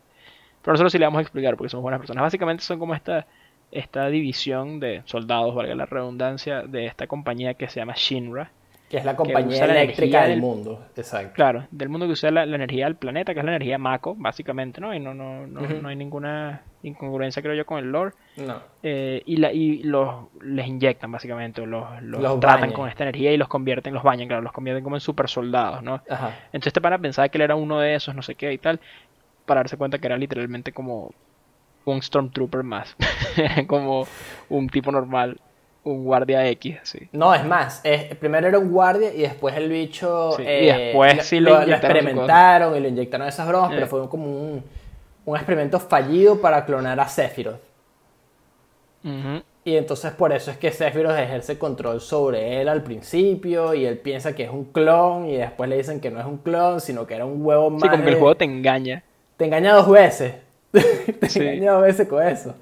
Pero nosotros sí le vamos a explicar porque somos buenas personas. Básicamente son como esta, esta división de soldados, valga la redundancia, de esta compañía que se llama Shinra. Que es la compañía la eléctrica del del- mundo. Exacto. Claro, del mundo que usa la, la energía del planeta, que es la energía Mako, básicamente, ¿no? Y no, no, no, no hay ninguna incongruencia, creo yo, con el lore. No. Eh, y la, y los les inyectan, básicamente, o los, los, Los tratan bañan. con esta energía y los convierten, los bañan, claro, los convierten como en super soldados, ¿no? Ajá. Entonces este pana pensaba que él era uno de esos, no sé qué y tal, para darse cuenta que era literalmente como un Stormtrooper más. como un tipo normal, un guardia X, así. No, es más, es- primero era un guardia y después el bicho. Sí, y eh, después lo- sí lo, lo experimentaron y le inyectaron esas bromas, Eh. pero fue como un, un experimento fallido para clonar a Sephiroth. Y entonces por eso es que Sephiroth ejerce control sobre él al principio y él piensa que es un clon y después le dicen que no es un clon, sino que era un huevo más. Sí, como que el juego te engaña. Te engaña dos veces. te Sí. engaña dos veces con eso.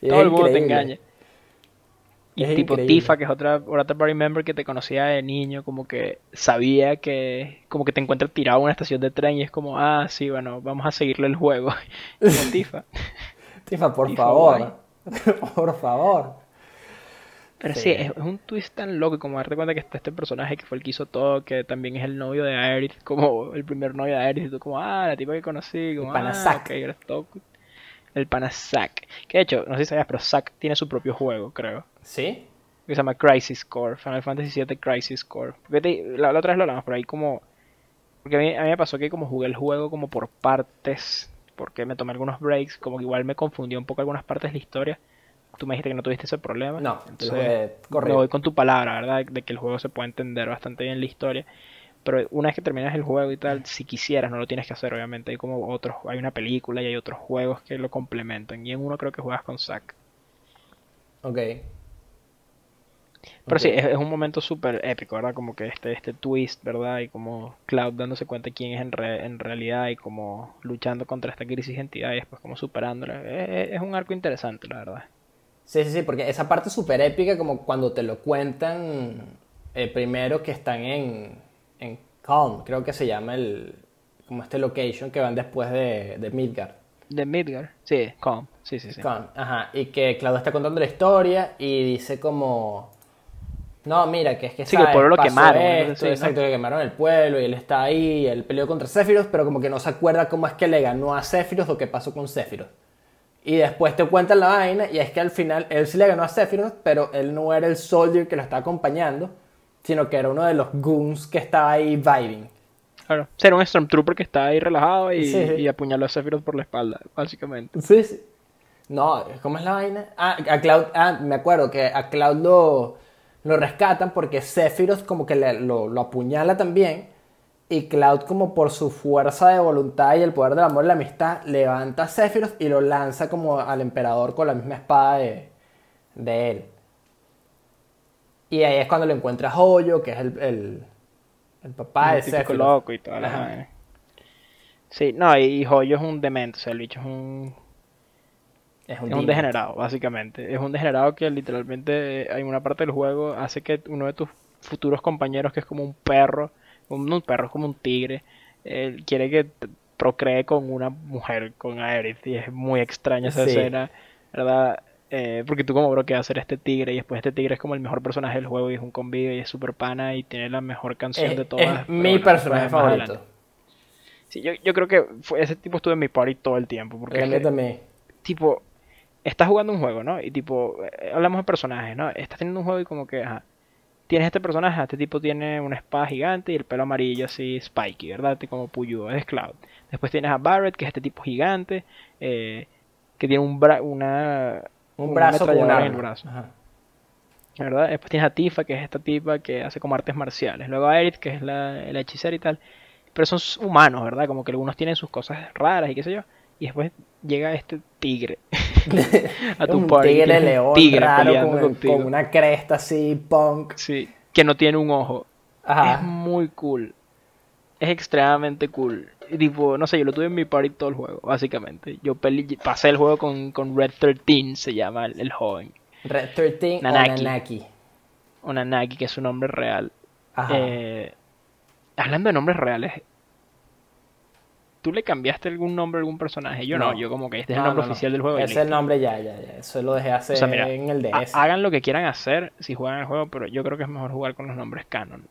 Y Todo es el mundo te engaña. Y Es tipo increíble. Tifa, que es otra, otra party member que te conocía de niño, como que sabía que, como que te encuentra tirado en una estación de tren y es como, ah, sí, bueno, vamos a seguirle el juego. Tifa. Tifa, por Tifa, favor. por favor. Pero Sí. sí, es, un twist tan loco como darte cuenta que está este personaje que fue el que hizo todo, que también es el novio de Aerith, como el primer novio de Aerith, y tú como, ah, la tipa que conocí, como, pana ah, Zack. ok, eres todo- El pana Zack. Que de hecho, no sé si sabías, pero Zack tiene su propio juego, creo. ¿Sí? que se llama Crisis Core, Final Fantasy VII Crisis Core. Te- la, la otra vez lo hablamos, pero ahí como... Porque a mí, a mí me pasó que como jugué el juego como por partes, porque me tomé algunos breaks, como que igual me confundió un poco algunas partes de la historia. Tú me dijiste que no tuviste ese problema. No, entonces corrido. voy con tu palabra, ¿verdad? De que el juego se puede entender bastante bien la historia. Pero una vez que terminas el juego y tal, si quisieras, no lo tienes que hacer, obviamente. Hay como otros, hay una película y hay otros juegos que lo complementan. Y en uno creo que juegas con Zack. Ok. Pero sí, es, es un momento súper épico, ¿verdad? Como que este, este twist, ¿verdad? Y como Cloud dándose cuenta de quién es en, re- en realidad y como luchando contra esta crisis de identidad y después como superándola. Es, es- es un arco interesante, la verdad. Sí, sí, sí, porque esa parte súper épica, como cuando te lo cuentan eh, primero que están en, en Calm, creo que se llama el, como este location que van después de, de Midgard. De Midgar, sí, Calm, sí, sí, sí. Calm, ajá, y que Claudio está contando la historia y dice como, no, mira, que es que Sí, que el pueblo lo quemaron, esto, ¿no? exacto, que quemaron el pueblo y él está ahí, él peleó contra Sephiroth, pero como que no se acuerda cómo es que le ganó a Sephiroth o qué pasó con Sephiroth. Y después te cuentan la vaina y es que al final él sí le ganó a Sephiroth, pero él no era el soldier que lo está acompañando, sino que era uno de los goons que estaba ahí vibing. Claro. Ser un Stormtrooper que está ahí relajado y, Sí, sí. y apuñaló a Sephiroth por la espalda, básicamente. Sí, sí. No, ¿cómo es la vaina? Ah, a Cloud, ah, me acuerdo que a Cloud lo, lo rescatan porque Sephiroth como que le- lo, lo apuñala también. Y Cloud como por su fuerza de voluntad y el poder del amor y la amistad levanta a Sephiroth y lo lanza como al emperador con la misma espada de, de él. Y ahí es cuando lo encuentra Hoyo, que es el, el, el papá de El típico Sephiroth. loco y toda la. Sí, no, y Joyo es un demente, o sea, el bicho es un, Es es un, un demon. degenerado, básicamente. Es un degenerado que literalmente en una parte del juego hace que uno de tus futuros compañeros, que es como un perro, un, no un perro, es como un tigre, él quiere que procree con una mujer, con Aerith, y es muy extraña esa Sí. escena, ¿verdad? Eh, porque tú como bro, ¿qué va a hacer este tigre? Y después este tigre es como el mejor personaje del juego y es un convive y es super pana y tiene la mejor canción Es, de todas. es mi personaje adelante. favorito. Sí, yo, yo creo que fue, ese tipo estuvo en mi party todo el tiempo. Porque es que, también. tipo, estás jugando un juego, ¿no? Y tipo, eh, hablamos de personajes, ¿no? Estás teniendo un juego y como que, ajá, tienes este personaje, este tipo tiene una espada gigante y el pelo amarillo así, spiky, ¿verdad? Como Puyo, es Cloud. Después tienes a Barrett, que es este tipo gigante, eh, que tiene un bra una, Un una brazo con un arma. en el brazo. Ajá. ¿verdad? Después tienes a Tifa, que es esta tipa que hace como artes marciales. Luego a Aerith, que es la, la hechicera y tal. Pero son humanos, ¿verdad? Como que algunos tienen sus cosas raras y qué sé yo. Y después llega este tigre a tu un party. tigre es león tigre raro peleando con, con una cresta así, punk. Sí, que no tiene un ojo. Es Ajá. muy cool. Es extremadamente cool. Y tipo, no sé, yo lo tuve en mi party todo el juego, básicamente. Yo pele- pasé el juego con, con Red 13, se llama el, el joven. Red 13 Nanaki. o Nanaki. O Nanaki, que es su nombre real. Ajá. Eh, hablando de nombres reales, ¿tú le cambiaste algún nombre a algún personaje? Yo no, No. yo como que este es el No, nombre no, no. oficial del juego. Ese es el nombre ya, ya, ya. Eso lo dejé hacer O sea, mira, en el DS. hagan lo que quieran hacer si juegan el juego, pero yo creo que es mejor jugar con los nombres canon.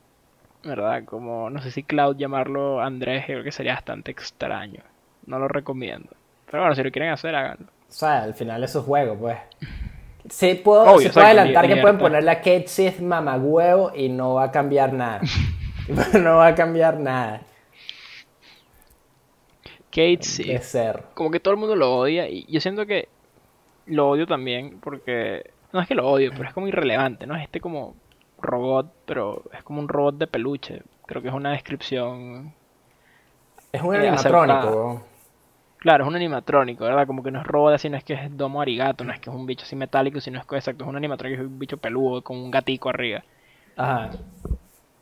¿Verdad? Como, no sé si Cloud llamarlo Andrés, creo que sería bastante extraño. No lo recomiendo. Pero bueno, si lo quieren hacer, háganlo. O sea, al final es su juego, pues. Sí puedo, Obvio, exacto, puedo adelantar que pueden ponerle a Kate Sith mamagüevo y no va a cambiar nada. no va a cambiar nada Kate sí. de ser. como que todo el mundo lo odia y yo siento que lo odio también porque no es que lo odio, pero es como irrelevante, ¿no? Es este como robot, pero es como un robot de peluche. Creo que es una descripción. Es un Eh, animatrónico. Claro, es un animatrónico, ¿verdad? Como que no es robot así, no es que es domo arigato, no es que es un bicho así metálico, sino es que exacto, es un animatrónico, es un bicho peludo con un gatico arriba. Ajá.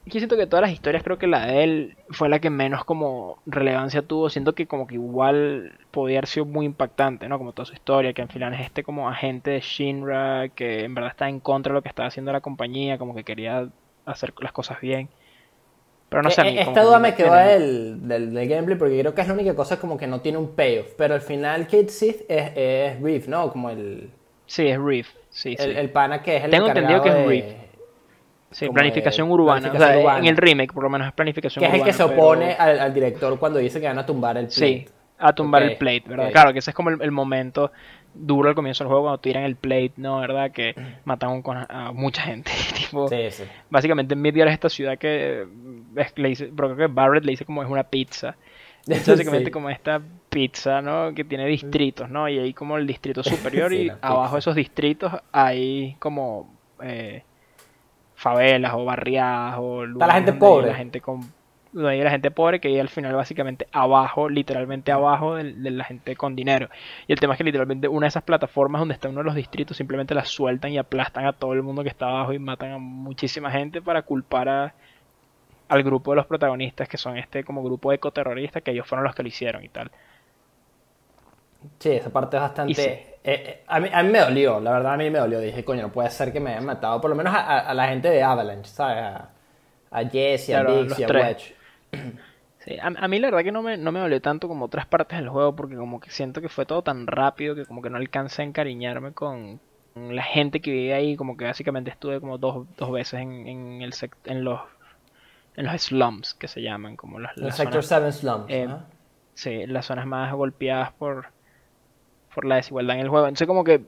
Yo siento que todas las historias, creo que la de él fue la que menos como relevancia tuvo. Siento que como que igual podía haber sido muy impactante, ¿no? Como toda su historia, que al final es este como agente de Shinra, que en verdad está en contra de lo que estaba haciendo la compañía, como que quería hacer las cosas bien. Pero no sé, a mí Eh, como Esta que duda me- me quedó del, del, del gameplay porque creo que es la única cosa como que no tiene un payoff. Pero al final Kate Sith es, es Reef, ¿no? Como el, Sí, es Reef. Sí, sí. el, el pana que es el Tengo entendido que es de- Reef. Sí, planificación urbana. o planificación sea, urbana. en el remake por lo menos es planificación Que es el urbana. que se pero- opone al, al director cuando dice que van a tumbar el plate. Sí, a tumbar el plate, ¿verdad? Claro, que ese es como el, el momento duro al comienzo del juego cuando tiran el plate, ¿no? ¿Verdad? Que matan a mucha gente. tipo, Sí, sí. básicamente en Midgar es esta ciudad que es- le dice, creo que Barrett le dice como es una pizza. Es básicamente Sí. como esta pizza, ¿no? Que tiene distritos, ¿no? Y hay como el distrito superior y abajo de esos distritos hay como eh, favelas o barriadas o lugares gente donde hay pobre. La gente con donde hay la gente pobre que hay al final básicamente abajo, literalmente abajo de, de la gente con dinero. Y el tema es que literalmente una de esas plataformas donde está uno de los distritos simplemente la sueltan y aplastan a todo el mundo que está abajo y matan a muchísima gente para culpar a, al grupo de los protagonistas que son este como grupo ecoterrorista que ellos fueron los que lo hicieron y tal. Sí, esa parte es bastante... Sí. eh, eh, a, mí, a mí me dolió, la verdad a mí me dolió. Dije, coño, no puede ser que me hayan matado. Por lo menos a, a- a la gente de Avalanche, ¿sabes? A, a Jesse, a Claro, Dix los y a. Wedge. Sí, a, a mí la verdad que no me, no me dolió tanto como otras partes del juego porque como que siento que fue todo tan rápido que como que no alcancé a encariñarme con, con la gente que vivía ahí, como que básicamente estuve como dos, dos veces en, en, el sec- en los en los slums que se llaman, como las, El Sector zonas, 7 Slums, eh, ¿no? sí, las zonas más golpeadas por, por la desigualdad en el juego. Entonces como que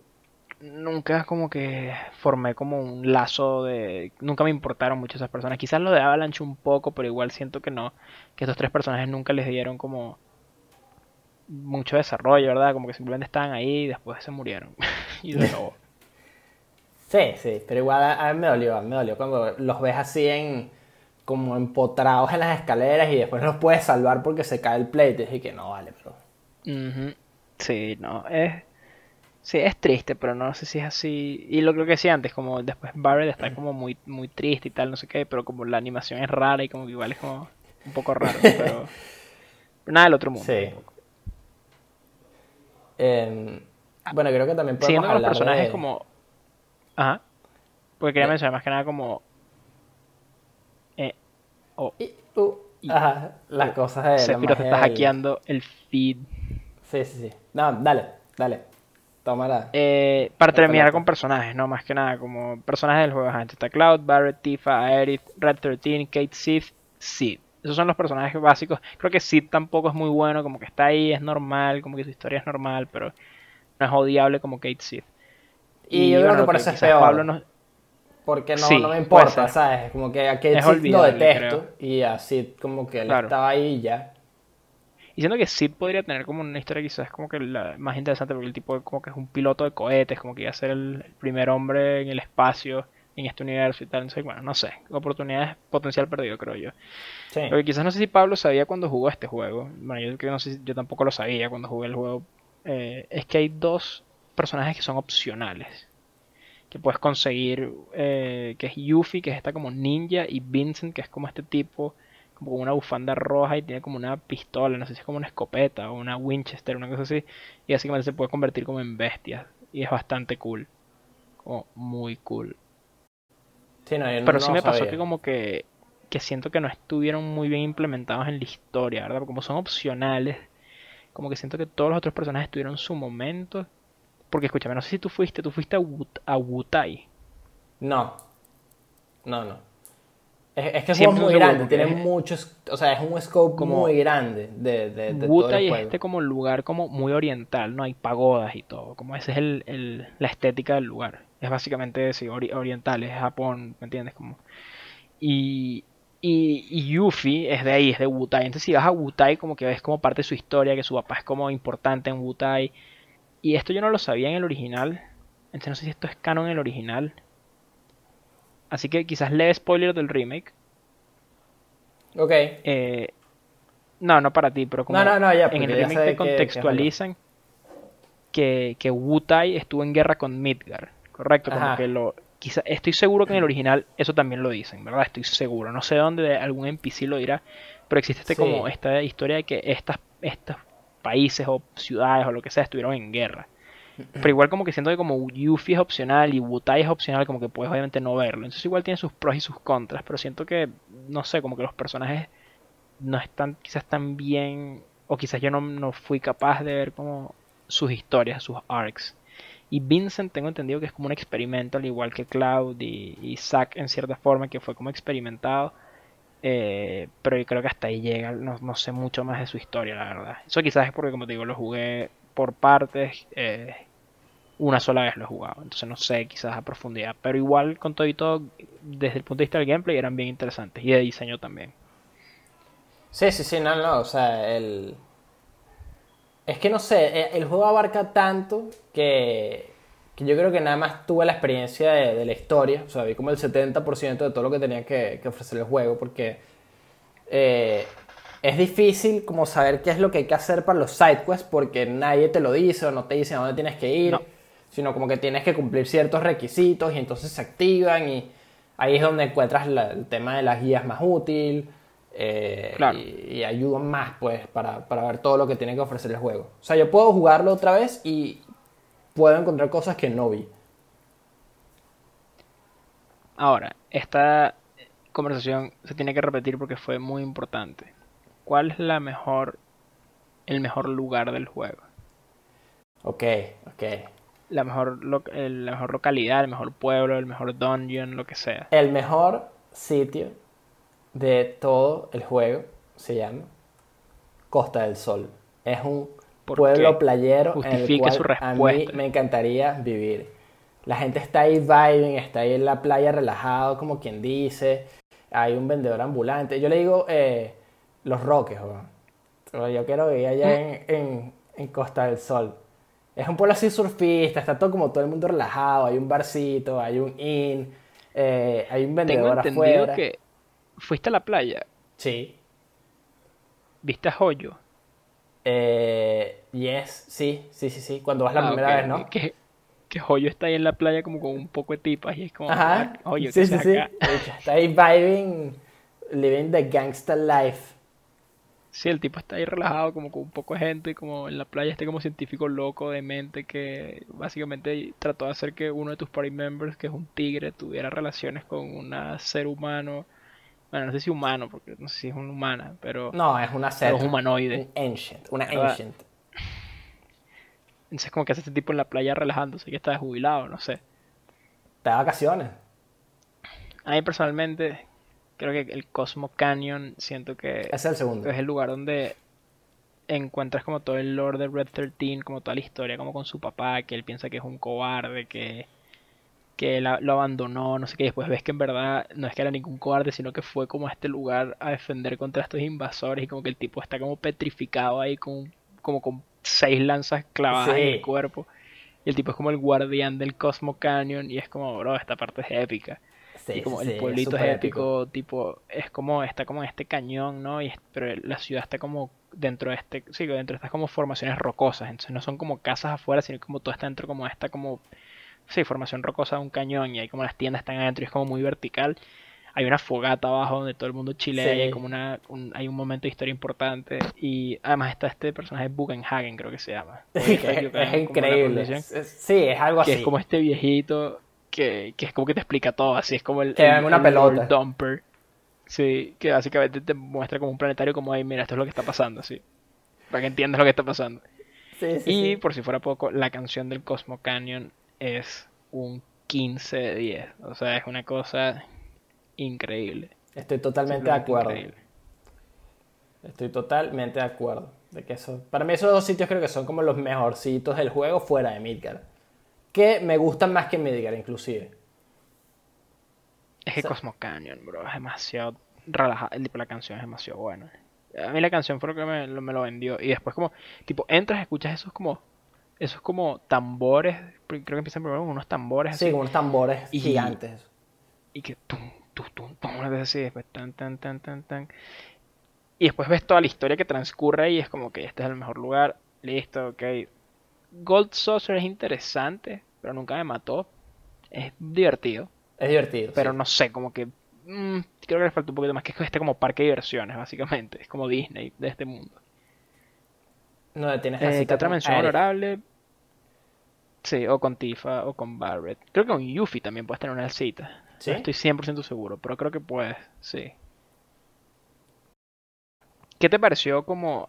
nunca como que formé como un lazo de... Nunca me importaron mucho esas personas. Quizás lo de Avalanche un poco, pero igual siento que no. Que estos tres personajes nunca les dieron como mucho desarrollo, ¿verdad? Como que simplemente estaban ahí y después se murieron. y se acabó. Sí, sí, pero igual a, a mí me dolió, a mí me dolió cuando los ves así en como empotrados en las escaleras y después los puedes salvar porque se cae el plate. Y que no vale, pero... Ujú. Sí, no, es... Sí, es triste, pero no sé si es así. Y lo creo que decía antes, como después Barrett está como muy, muy triste y tal, no sé qué, pero como la animación es rara y como que igual es como un poco raro, pero... nada del otro mundo. Sí. Em, bueno, creo que también podemos Siguiendo con los personajes de- como... Ajá. Porque quería Eh. mencionar más que nada como... Eh, oh, Y- uh, ajá, las cosas de Sephiroth está hackeando el feed. Sí, sí, sí. No, dale, dale. Tómala. Eh, para terminar con personajes, ¿no? Más que nada, como personajes del juego. Ajá, Está Cloud, Barret, Tifa, Aerith, Red 13, Kate Sith, Sid. Esos son los personajes básicos. Creo que Sid tampoco es muy bueno, como que está ahí, es normal, como que su historia es normal, pero no es odiable como Kate Sith. Y yo creo que por eso es peor. Pablo Porque no, Sí, no me importa. ¿sabes? Como que a Kate Sid lo detesto. Y así como que él Claro. estaba ahí y ya. Y siento que Sid podría tener como una historia quizás como que la más interesante porque el tipo como que es un piloto de cohetes, como que iba a ser el, el primer hombre en el espacio, en este universo y tal. Entonces, bueno, no sé, oportunidades, potencial perdido creo yo. Sí. Lo que quizás no sé si Pablo sabía cuando jugó este juego. Bueno, yo creo que no sé, si- yo tampoco lo sabía cuando jugué el juego. eh, es que hay dos personajes que son opcionales. Que puedes conseguir, eh, que es Yuffie, que es esta como ninja, y Vincent, que es como este tipo, como con una bufanda roja y tiene como una pistola, no sé si es como una escopeta o una Winchester, una cosa así. Y básicamente se puede convertir como en bestias. Y es bastante cool. Como muy cool. Sí, no, yo Pero no sí me pasó sabía. que como que, que siento que no estuvieron muy bien implementados en la historia, ¿verdad? Como son opcionales, como que siento que todos los otros personajes tuvieron su momento. Porque escúchame, no sé si tú fuiste, tú fuiste a, Wut- a Wutai. No. No, no. Es, es que es muy grande, tiene muchos, o sea, es un scope Como- muy grande de, de, de todo Wutai el es juego. este como lugar como muy oriental, ¿no? Hay pagodas y todo, como esa es el, el- la estética del lugar. Es básicamente sí, ori- oriental, es Japón, ¿me entiendes? Como... Y, y, y Yuffie es de ahí, es de Wutai. Entonces si vas a Wutai como que ves como parte de su historia, que su papá es como importante en Wutai. Y esto yo no lo sabía en el original. Entonces no sé si esto es canon en el original. Así que quizás leve spoiler del remake. Ok. Eh, no, no para ti, pero como No, no, no, ya, en el remake te que- contextualizan que, que Wutai estuvo en guerra con Midgar, correcto, como que lo quizá, estoy seguro que en el original eso también lo dicen, ¿verdad? Estoy seguro, no sé dónde algún NPC lo dirá, pero existe este Sí. como esta historia de que estas estos países o ciudades o lo que sea estuvieron en guerra. Pero igual como que siento que como Yuffie es opcional y Wutai es opcional, como que puedes obviamente no verlo. Entonces igual tiene sus pros y sus contras, pero siento que, no sé, como que los personajes no están quizás tan bien, o quizás yo no, no fui capaz de ver como sus historias, sus arcs. Y Vincent tengo entendido que es como un experimento, al igual que Cloud y, Zack en cierta forma, que fue como experimentado. Eh, pero yo creo que hasta ahí llega, no, no sé mucho más de su historia, la verdad. Eso quizás es porque, como te digo, lo jugué por partes, eh, una sola vez lo he jugado, entonces no sé quizás a profundidad, pero igual con todo y todo, desde el punto de vista del gameplay eran bien interesantes. Y de diseño también. Sí, sí, sí, no, no, o sea, el... Es que no sé, e- el juego abarca tanto que, que yo creo que nada más tuve la experiencia de, de la historia, o sea, vi como el 70% de todo lo que tenía que, que ofrecer el juego, porque eh, es difícil como saber qué es lo que hay que hacer para los sidequests, porque nadie te lo dice o no te dice a dónde tienes que ir, No. sino como que tienes que cumplir ciertos requisitos y entonces se activan y ahí es donde encuentras la- el tema de las guías más útil. eh, Claro. y, y ayudan más pues para, para ver todo lo que tiene que ofrecer el juego. O sea, yo puedo jugarlo otra vez y puedo encontrar cosas que no vi. Ahora, esta conversación se tiene que repetir porque fue muy importante. ¿Cuál es la mejor, el mejor lugar del juego? Ok, ok. La mejor, lo- el- la mejor localidad, el mejor pueblo, el mejor dungeon, lo que sea. El mejor sitio de todo el juego se llama Costa del Sol. Es un ¿Por pueblo playero en el Justifique cual su a mí respuesta. me encantaría vivir. La gente está ahí vibing, está ahí en la playa relajado, como quien dice. Hay un vendedor ambulante. Yo le digo eh, los roques, weón. Pero yo quiero vivir allá Mm. en, en- en Costa del Sol. Es un pueblo así surfista, está todo como todo el mundo relajado. Hay un barcito, hay un inn, eh, hay un Tengo vendedor entendido afuera. que fuiste a la playa, Sí. viste a Joyo. Eh, yes, sí, sí, sí, sí. Cuando vas la Ah, primera vez, ¿no? Que, que Joyo está ahí en la playa como con un poco de tipas y es como, Ajá. ah, Joyo, sí, ¿qué sí, sí. acá? Está ahí vibing, living the gangster life. Sí, el tipo está ahí relajado, como con un poco de gente, como en la playa, este como científico loco de mente que básicamente trató de hacer que uno de tus party members, que es un tigre, tuviera relaciones con un ser humano. Bueno, no sé si humano, porque no sé si es una humana, pero. No, es una ser. Es humanoide. Un ancient, una ancient. Entonces, como que hace este tipo en la playa relajándose, que está jubilado, no sé. Está de vacaciones. A mí personalmente, creo que el Cosmo Canyon siento que es el segundo. Es el lugar donde encuentras como todo el lore de Red 13, como toda la historia, como con su papá, que él piensa que es un cobarde, que, que lo abandonó, no sé qué, después ves que en verdad no es que era ningún cobarde, sino que fue como a este lugar a defender contra estos invasores y como que el tipo está como petrificado ahí con, como con seis lanzas clavadas en el cuerpo. Y el tipo es como el guardián del Cosmo Canyon y es como, bro, esta parte es épica y como el pueblito es, épico, tipo, es como, está como en este cañón, ¿no? Y, pero la ciudad está como dentro de este, sí, dentro de estas como formaciones rocosas, entonces no son como casas afuera, sino como todo está dentro como esta como, sí, formación rocosa de un cañón y hay como las tiendas están adentro y es como muy vertical. Hay una fogata abajo donde todo el mundo chilea y hay como una, un, hay un momento de historia importante y además está este personaje Bugenhagen creo que se llama. es, increíble. sí, es algo así. Que es como este viejito que, es como que te explica todo, así es como el, que una pelota. dumper. Sí, que básicamente te muestra como un planetario como, ahí, mira, esto es lo que está pasando, así. Para que entiendas lo que está pasando. Sí, sí, y por si fuera poco, la canción del Cosmo Canyon es un 15 de 10. O sea, es una cosa increíble. Estoy totalmente de acuerdo. Estoy totalmente de acuerdo. De que eso, para mí esos dos sitios creo que son como los mejorcitos del juego fuera de Midgard que me gustan más que Midgar, inclusive. Es que Cosmo Canyon, bro, es demasiado relajado. La canción es demasiado buena. A mí la canción fue lo que me, lo vendió. Y después como, tipo, entras, escuchas esos como, esos como tambores. Creo que empiezan primero con unos tambores. Sí, como unos tambores gigantes. Y que tum, tum, tum, tum, una vez así, después tan, tan, tan, tan, tan. Y después ves toda la historia que transcurre y es como que este es el mejor lugar. Listo, ok Gold Saucer es interesante, pero nunca me mató. Es divertido. Es divertido. Pero no sé, como que. Mm, creo que le falta un poquito más. Que es este como parque de diversiones, básicamente. Es como Disney de este mundo. No, tienes eh, otra mención honorable. Sí, o con Tifa o con Barrett. Creo que con Yuffie también puedes tener una cita. ¿Sí? No estoy 100% seguro, pero creo que puedes, sí. ¿Qué te pareció como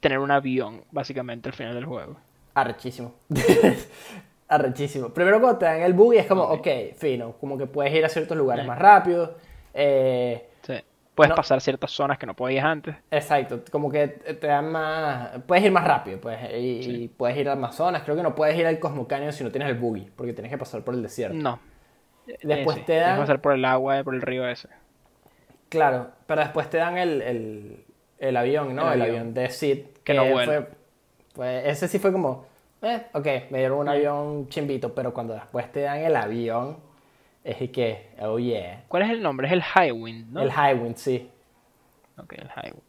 tener un avión, básicamente, al final del juego? Arrechísimo. Arrechísimo. Primero cuando te dan el bug y es como, ok, fino, como que puedes ir a ciertos lugares más rápido. Eh, sí. Puedes pasar ciertas zonas que no podías antes. Exacto, como que te dan más... Puedes ir más rápido, pues, y, puedes ir a más zonas. Creo que no puedes ir al Cosmo Canyon si no tienes el buggy, porque tienes que pasar por el desierto. No. Después te dan... Tienes que pasar por el agua, por el río ese. Claro, pero después te dan el, el, avión, ¿no? El, avión. de Sid. Que, no vuelve. Pues ese sí fue como, eh, ok, me dieron un avión chimbito, pero cuando después te dan el avión, es que, oh yeah. ¿Cuál es el nombre? Es el Highwind, ¿no? El Highwind, sí. Ok, el Highwind.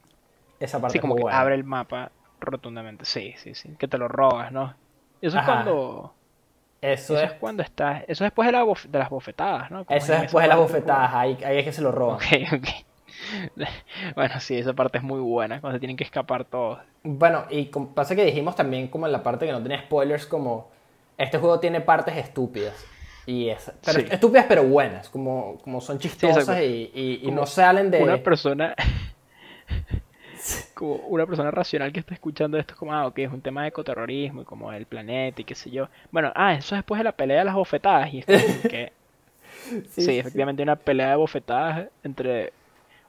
Esa parte Sí, como que abre el mapa rotundamente. Sí, sí, sí. Que te lo robas, ¿no? Eso es cuando. Eso, es... cuando estás. Eso es después de, de las bofetadas, ¿no? eso es después de las bofetadas. Ahí, ahí es que se lo roban. Ok, ok. bueno, sí, esa parte es muy buena, cuando se tienen que escapar todos. Bueno, y pasa que dijimos también como en la parte que no tiene spoilers, como este juego tiene partes estúpidas. Y es, pero estúpidas pero buenas, como, como son chistosas y, y, no salen de... Una persona... como una persona racional que está escuchando esto, como, ah, ok, es un tema de ecoterrorismo y como el planeta y qué sé yo. Bueno, ah, eso es después de la pelea de las bofetadas. Y es que... sí, efectivamente una pelea de bofetadas entre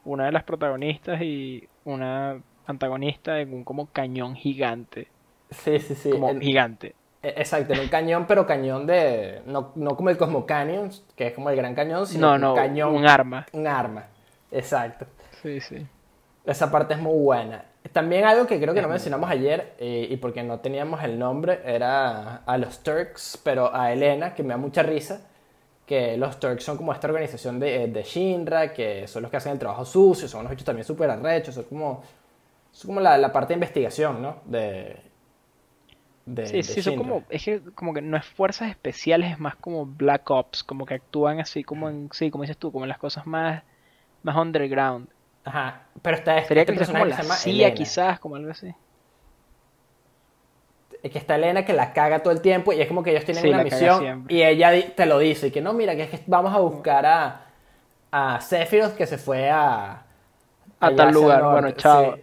una de las protagonistas y una antagonista en un como cañón gigante. Sí, sí, sí. Como gigante. E, exacto, en un cañón, pero cañón de. No, como el Cosmo Canyon, que es como el Gran Cañón, sino un cañón. Un arma. Un arma. Exacto. Sí, sí. Esa parte es muy buena. También algo que creo que no mencionamos ayer, eh, y porque no teníamos el nombre, era a los Turks, pero a Elena, que me da mucha risa que los Turks son como esta organización de, de Shinra, que son los que hacen el trabajo sucio, son los hechos también súper arrechos, son como, son como la, parte de investigación, ¿no? De, sí, sí, son como, es que como que no es fuerzas especiales, es más como Black Ops, como que actúan así como en, sí, como dices tú, como en las cosas más, más underground. Ajá. Pero está este, Sería este quizás como la que se llama CIA, Elena. quizás, como algo así. Que está Elena que la caga todo el tiempo y es como que ellos tienen Sí, una misión y ella te lo dice. Y que no, mira, que es que vamos a buscar a, a Sephiroth que se fue a... A tal lugar, bueno, chao.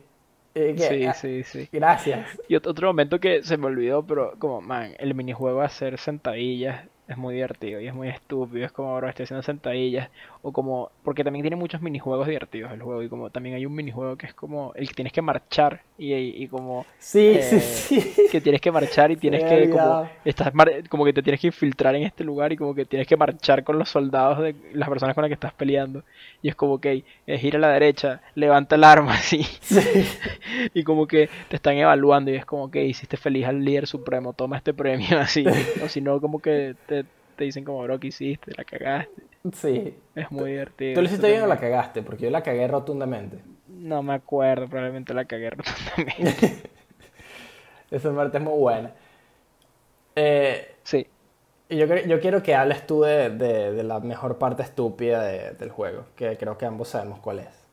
Sí. Ah, sí, sí. Gracias. Y ot- otro momento que se me olvidó, pero como, man, el minijuego de hacer sentadillas es muy divertido y es muy estúpido. Es como, bro, estoy haciendo sentadillas. O como, porque también tiene muchos minijuegos divertidos el juego. Y como también hay un minijuego que es como el que tienes que marchar y, y como Sí, Eh, sí, sí. que tienes que marchar y tienes que como estás mar- como que te tienes que infiltrar en este lugar y como que tienes que marchar con los soldados de las personas con las que estás peleando y es como ok eh, gira a la derecha levanta el arma así Sí. y como que te están evaluando y es como que hiciste feliz al líder supremo toma este premio así o si no como que te, te dicen como bro que hiciste la cagaste Sí. es muy divertido ¿Tú lo hiciste bien o la cagaste? Porque yo la cagué rotundamente. no me acuerdo probablemente la cagué rotundamente Esa parte es muy buena. Eh, sí y yo, yo quiero que hables tú de, de- de la mejor parte estúpida de- del juego, que creo que ambos sabemos cuál es.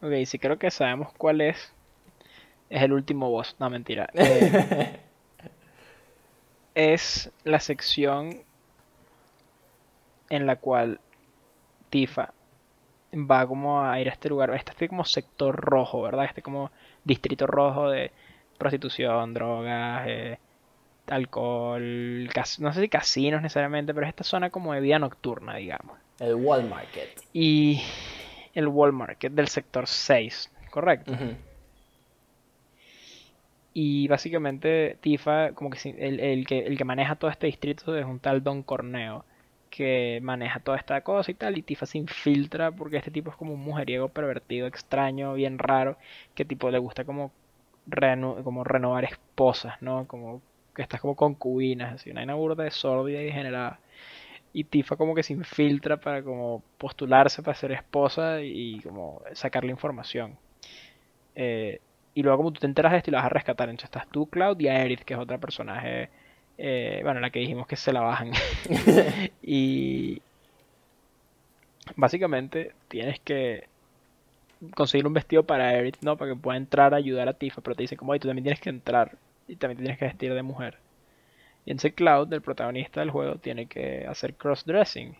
Ok, sí creo que sabemos cuál es. Es el último boss. No, mentira. Eh, es la sección en la cual Tifa va como a ir a este lugar. Este es como sector rojo, ¿verdad? Este como distrito rojo de prostitución, drogas, eh, alcohol, no sé si casinos necesariamente, pero es esta zona como de vida nocturna, digamos. El Wall Market. Y el Walmart, que es del sector 6, ¿correcto? Y básicamente Tifa, como que el que el que maneja todo este distrito es un tal Don Corneo, que maneja toda esta cosa y tal, y Tifa se infiltra porque este tipo es como un mujeriego pervertido, extraño, bien raro, que tipo le gusta como, como renovar esposas, ¿no? Como que estás como concubinas, así, una burda de sórdida y degenerada. Y Tifa como que se infiltra para como postularse para ser esposa y como sacarle información. Eh, y luego como tú te enteras de esto y la vas a rescatar, entonces estás tú, Cloud y Aerith, que es otra personaje, eh, bueno, la que dijimos que se la bajan. y básicamente tienes que conseguir un vestido para Aerith, ¿no? Para que pueda entrar a ayudar a Tifa, pero te dice como, ay, tú también tienes que entrar y también tienes que vestir de mujer. Y entonces Cloud, el protagonista del juego, tiene que hacer crossdressing.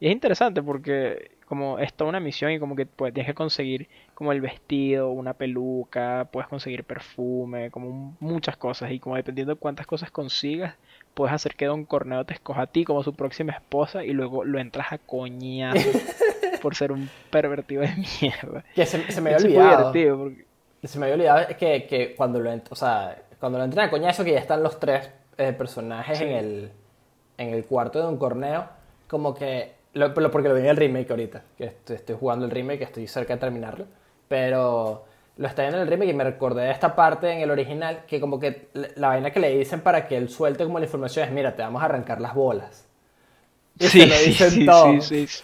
Y es interesante porque como es toda una misión y como que pues, tienes que conseguir como el vestido, una peluca, puedes conseguir perfume, como muchas cosas. Y como dependiendo de cuántas cosas consigas, puedes hacer que Don Corneo te escoja a ti como su próxima esposa y luego lo entras a coñazo por ser un pervertido de mierda. Que se, se me había es olvidado. porque Se me había olvidado que, que cuando lo o sea, cuando lo entran a coñazo que ya están los tres eh, personajes Sí. en el en el cuarto de un corneo, como que lo, porque lo vi en el remake ahorita, que estoy, estoy jugando el remake, estoy cerca de terminarlo, pero lo está viendo en el remake y me recordé de esta parte en el original que como que la, vaina que le dicen para que él suelte como la información es, mira, te vamos a arrancar las bolas. Y se lo dicen todo. sí, sí.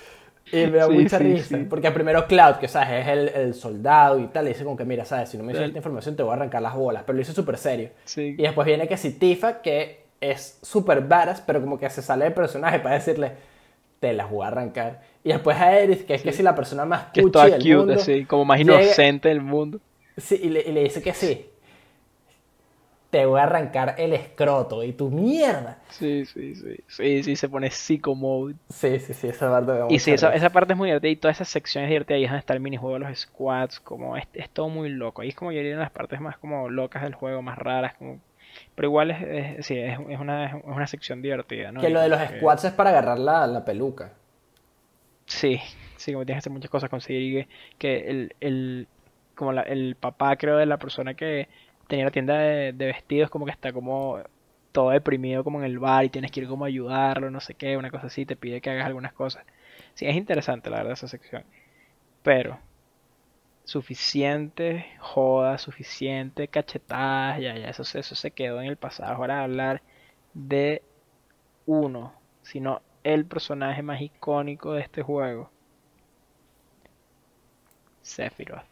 Y me da Sí, mucha sí, risa. sí. Porque primero Cloud, que sabes, es el, el soldado y tal, le dice como que, mira, sabes, si no me dices esta información te voy a arrancar las bolas. Pero lo hizo súper serio. Sí. Y después viene que si Tifa, que es súper badass, pero como que se sale del personaje para decirle, te las voy a arrancar. Y después a Eris, que es que si la persona más Que cuchi del cute, mundo. así, como más llega- inocente del mundo. Sí, y, le, y le dice que sí. Te voy a arrancar el escroto. Y tu mierda. Sí, sí, sí. Sí, sí, se pone psycho mode. Sí, sí, sí, esa parte me Y sí, esa, esa parte es muy divertida y toda esa sección es divertida. Ahí es donde está el minijuego de los squads. Como es, es todo muy loco. Ahí es como yo diría las partes más como locas del juego, más raras. Como... Pero igual es, es- sí, es, es una, es una sección divertida, ¿no? Que lo de los squats es para agarrar la, la peluca. Sí, sí, como tienes que hacer muchas cosas, conseguir que, que el, el, como la- el papá, creo, de la persona que tenía la tienda de, de vestidos, como que está como todo deprimido como en el bar y tienes que ir como a ayudarlo, no sé qué, una cosa así, te pide que hagas algunas cosas. Sí, es interesante, la verdad, esa sección. Pero, suficiente joda, suficiente cachetadas, ya, ya, eso, eso se quedó en el pasado. Ahora hablar de uno, sino el personaje más icónico de este juego. Sephiroth.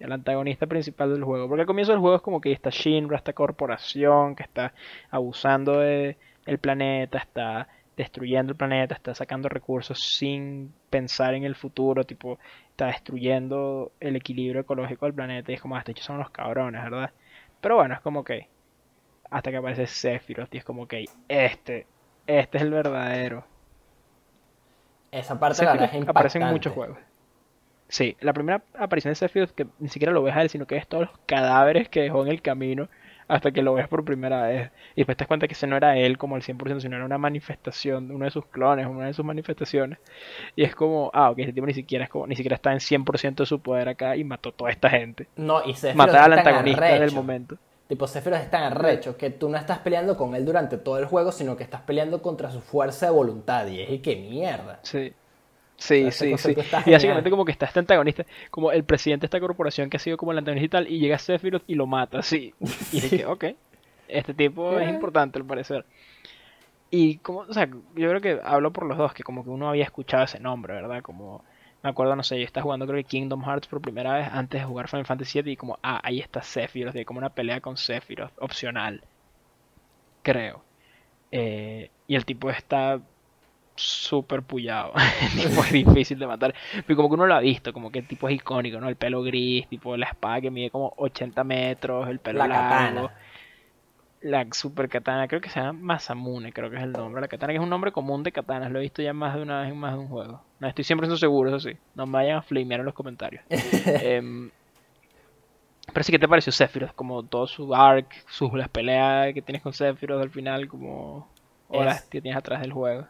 El antagonista principal del juego. Porque al comienzo del juego es como que está Shinra, esta corporación que está abusando de el planeta, está destruyendo el planeta, está sacando recursos sin pensar en el futuro, tipo, está destruyendo el equilibrio ecológico del planeta y es como, hasta ah, hecho son los cabrones, ¿verdad? Pero bueno, es como que hasta que aparece Sephiroth y es como que este, este es el verdadero. Esa parte la es aparece en muchos juegos. Sí, la primera aparición de Sephiroth que ni siquiera lo ves a él, sino que es todos los cadáveres que dejó en el camino hasta que lo ves por primera vez. Y después te das cuenta que ese no era él como al 100%, sino era una manifestación, uno de sus clones, una de sus manifestaciones. Y es como, ah, ok, ese tipo ni siquiera, es como, ni siquiera está en 100% de su poder acá y mató toda esta gente. No, y Sephiroth Matar al antagonista del momento. Tipo, Sephiroth es tan arrecho que tú no estás peleando con él durante todo el juego, sino que estás peleando contra su fuerza de voluntad. Y es que mierda. Sí. Sí, sí, sí. Y básicamente como que está este antagonista, como el presidente de esta corporación que ha sido como el antagonista y tal, y llega Sephiroth y lo mata, sí. Y dije, ok, este tipo es importante al parecer. Y como, o sea, yo creo que hablo por los dos, que como que uno había escuchado ese nombre, ¿verdad? Como, me acuerdo, no sé, yo estaba jugando creo que Kingdom Hearts por primera vez antes de jugar Final Fantasy VII y como, ah, ahí está Sephiroth, y como una pelea con Sephiroth, opcional. Creo. Eh, y el tipo está súper pullado. tipo es difícil de matar. Pero como que uno lo ha visto, como que el tipo es icónico, ¿no? El pelo gris, tipo la espada que mide como 80 metros, el pelo la largo. Katana. La super katana, creo que se llama Masamune, creo que es el nombre. La katana que es un nombre común de katanas, lo he visto ya más de una vez en más de un juego. No estoy siempre seguro, eso sí. No me vayan a flamear en los comentarios. Em, pero sí, que te pareció Sephiroth? Como todo su arc, sus, las peleas que tienes con Sephiroth al final, como horas que tienes atrás del juego.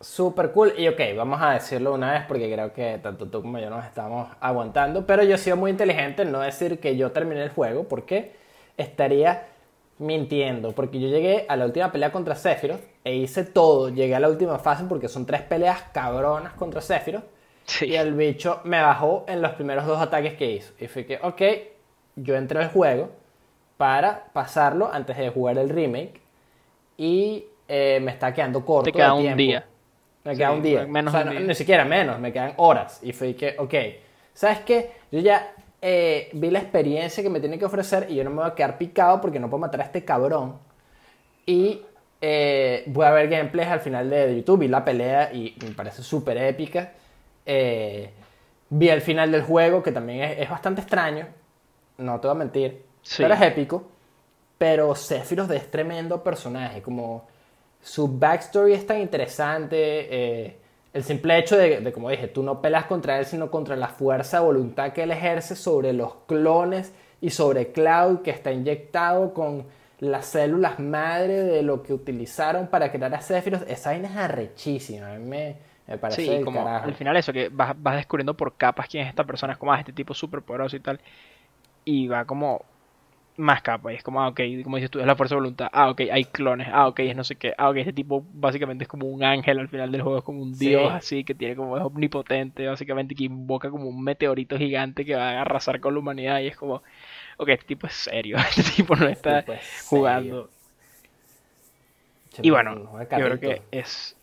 Super cool. Y ok, vamos a decirlo una vez porque creo que tanto tú como yo nos estamos aguantando. Pero yo he sido muy inteligente en no decir que yo terminé el juego porque estaría mintiendo. Porque yo llegué a la última pelea contra Sephiroth e hice todo. Llegué a la última fase porque son tres peleas cabronas contra Sephiroth. Y el bicho me bajó en los primeros dos ataques que hizo. Y fue que, ok, yo entré al juego para pasarlo antes de jugar el remake. Y eh, me está quedando corto. Te queda un día. Me queda un día. Menos o sea, ni siquiera menos, me quedan horas. Y fue que, ok, ¿sabes qué? Yo ya eh, vi la experiencia que me tiene que ofrecer y yo no me voy a quedar picado porque no puedo matar a este cabrón. Y eh, voy a ver gameplays al final de YouTube. Vi la pelea y me parece súper épica. Eh, vi el final del juego que también es, bastante extraño. No te voy a mentir. Pero es épico. Pero Sephiroth es tremendo personaje. Como su backstory es tan interesante. Eh, el simple hecho de, como dije, tú no pelas contra él, sino contra la fuerza de voluntad que él ejerce sobre los clones y sobre Cloud, que está inyectado con las células madre de lo que utilizaron para crear a Sephiroth. Esa vaina es arrechísima. A mí me, parece sí, como al final eso, que vas, vas descubriendo por capas quién es esta persona, es como ah, este tipo súper poderoso y tal. Y va como más capa. Y es como, ah, ok, como dices tú, es la fuerza de voluntad. Ah, ok, hay clones. Ah, ok, es no sé qué. Ah, ok, este tipo básicamente es como un ángel al final del juego, es como un dios así, que tiene como, es omnipotente, básicamente, que invoca como un meteorito gigante que va a arrasar con la humanidad. Y es como, ok, este tipo es serio, este tipo no está jugando. Y bueno, yo creo que es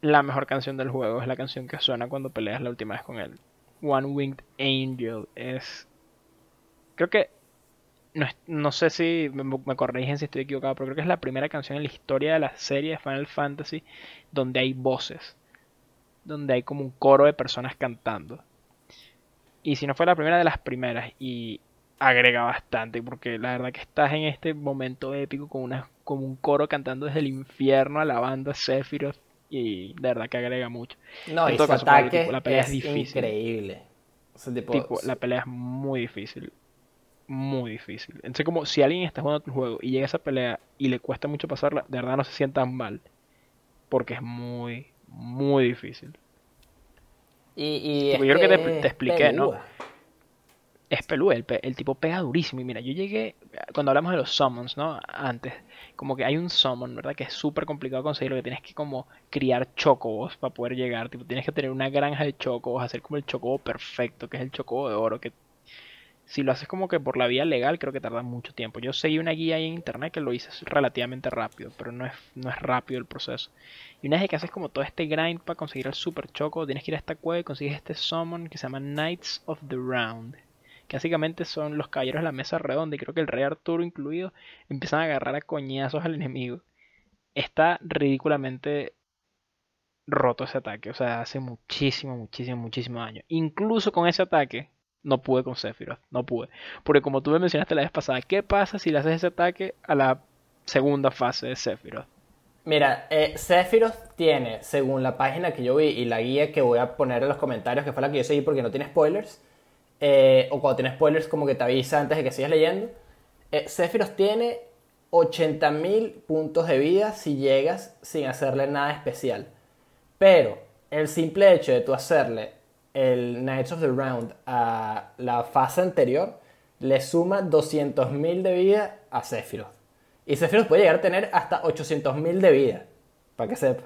la mejor canción del juego, es la canción que suena cuando peleas la última vez con él. One Winged Angel es... Creo que no, sé si me, corrigen si estoy equivocado, pero creo que es la primera canción en la historia de la serie de Final Fantasy donde hay voces, donde hay como un coro de personas cantando. Y si no fue la primera de las primeras, y agrega bastante, porque la verdad que estás en este momento épico con una, como un coro cantando desde el infierno a la banda Sephiroth, y de verdad que agrega mucho. No, y ataque la pelea es, difícil. increíble. la pelea es muy difícil muy difícil. Entonces, como si alguien está jugando tu juego y llega a esa pelea y le cuesta mucho pasarla, de verdad no se sientan mal. Porque es muy, muy difícil. Y, yo creo que te, expliqué, ¿no? Es pelú, el, el, tipo pega durísimo. Y mira, yo llegué, cuando hablamos de los summons, ¿no? Antes, como que hay un summon, ¿verdad? Que es súper complicado conseguir lo que tienes que como criar chocobos para poder llegar. Tipo, tienes que tener una granja de chocobos, hacer como el chocobo perfecto, que es el chocobo de oro, que si lo haces como que por la vía legal, creo que tarda mucho tiempo. Yo seguí una guía ahí en internet que lo hice relativamente rápido, pero no es, no es rápido el proceso. Y una vez que haces como todo este grind para conseguir el super choco, tienes que ir a esta cueva y consigues este summon que se llama Knights of the Round. Que básicamente son los caballeros de la mesa redonda, y creo que el rey Arturo incluido, empiezan a agarrar a coñazos al enemigo. está ridículamente roto ese ataque. O sea, hace muchísimo, muchísimo, muchísimo daño. Incluso con ese ataque, no pude con Sephiroth. No pude. Porque como tú me mencionaste la vez pasada, ¿qué pasa si le haces ese ataque a la segunda fase de Sephiroth? Mira, eh, Sephiroth tiene, según la página que yo vi y la guía que voy a poner en los comentarios, que fue la que yo seguí porque no tiene spoilers, eh, o cuando tiene spoilers como que te avisa antes de que sigas leyendo, eh, Sephiroth tiene 80.000 puntos de vida si llegas sin hacerle nada especial. Pero el simple hecho de tú hacerle el Knights of the Round a la fase anterior le suma 200.000 de vida a Sephiroth. Y Sephiroth puede llegar a tener hasta 800.000 de vida, para que sepas.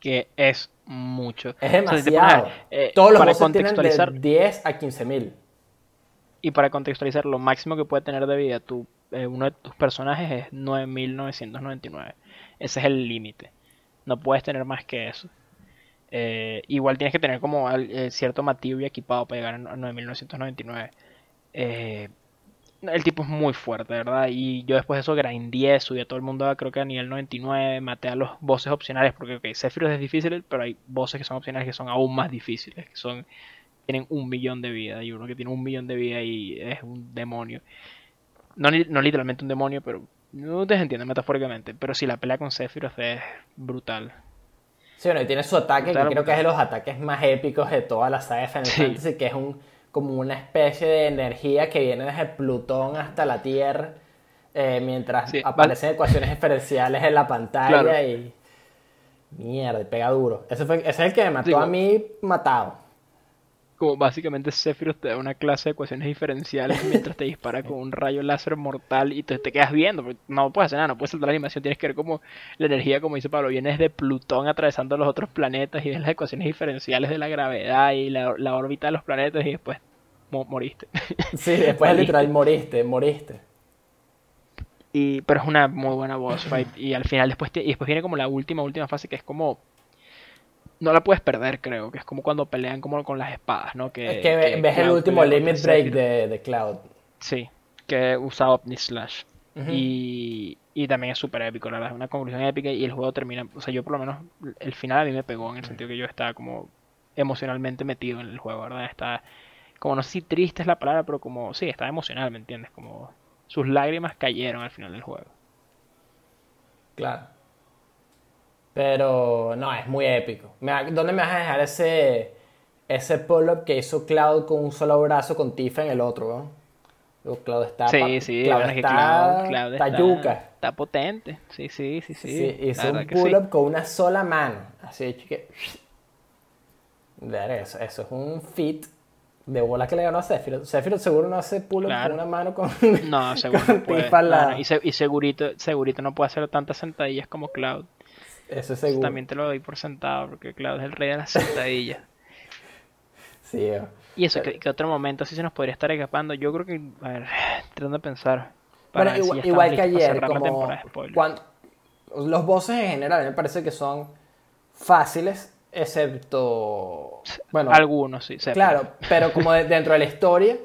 Que es mucho. Es demasiado. eh, Todos los para tienen contextualizar- de 10 a 15.000. Y para contextualizar, lo máximo que puede tener de vida tu, eh, uno de tus personajes es 9.999. Ese es el límite. No puedes tener más que eso. Eh, igual tienes que tener como al- eh, cierto material equipado para llegar a 9.999. Eh, el tipo es muy fuerte, ¿verdad? Y yo después de eso grindé, subí a todo el mundo creo que a nivel 99, maté a los bosses opcionales, porque ok, Sephiroth es difícil, pero hay bosses que son opcionales que son aún más difíciles, que son tienen un millón de vida y uno que tiene un millón de vida y es un demonio. No, no literalmente un demonio, pero no ustedes entienden metafóricamente. Pero sí, la pelea con Sephiroth es brutal. Sí, bueno, y tiene su ataque, Claro, que creo que es de los ataques más épicos de toda la saga de Final Sí. Fantasy, que es un, como una especie de energía que viene desde Plutón hasta la Tierra, eh, mientras Sí, aparecen ecuaciones diferenciales en la pantalla Claro. y... Mierda, y pega duro. Ese, fue, ese es el que me mató a mí matado. Como básicamente Sephiroth te da una clase de ecuaciones diferenciales mientras te dispara con un rayo láser mortal y te, te quedas viendo. porque No puedes hacer nada, no puedes saltar la animación. Tienes que ver como la energía, como dice Pablo, viene desde Plutón atravesando los otros planetas y ves las ecuaciones diferenciales de la gravedad y la, la órbita de los planetas y después mo- moriste. Sí, después Moriste. literal moriste, moriste. Y, pero es una muy buena boss fight. Y al final después, te- y después viene como la última, última fase que es como... No la puedes perder, creo. Que es como cuando pelean como con las espadas, ¿no? Que, es que, que ves el Cloud último pelea limit break de, de Cloud. Sí, que usa Omni Slash. Y, y también es súper épico, la verdad. Es una conclusión épica y el juego termina... O sea, yo por lo menos... El final a mí me pegó en el sentido que yo estaba como emocionalmente metido en el juego, ¿verdad? Está... Como no sé si triste es la palabra, pero como... Sí, estaba emocional, ¿me entiendes? Como... Sus lágrimas cayeron al final del juego. Claro. Pero no, es muy épico. ¿Dónde me vas a dejar ese, ese pull-up que hizo Cloud con un solo brazo con Tifa en el otro, ¿no? Cloud está... Sí, sí, Cloud bueno, es que está, Cloud, Cloud está está, yuca. está potente. Sí, sí, sí, sí. Sí, la hizo un sí. pull-up con una sola mano. Así que... Ver, Eso, eso es un fit de bola que le ganó a Sephiroth. Sephiroth seguro no hace pull-up Claro. con una mano con... No, seguro con no puede. Tifa No, no, y, se- y segurito, segurito no puede hacer tantas sentadillas como Cloud. Eso es Eso seguro. también te lo doy por sentado, porque Cloud es el rey de las sentadillas. Sí, eh. Y eso, ¿qué, qué otro momento así se nos podría estar escapando? Yo creo que, a ver, tratando de pensar. para Bueno, ver si igual, que ayer, como cuando- los bosses en general me parece que son fáciles, excepto, bueno, Algunos, sí. sepa. claro, pero como de- dentro de la historia,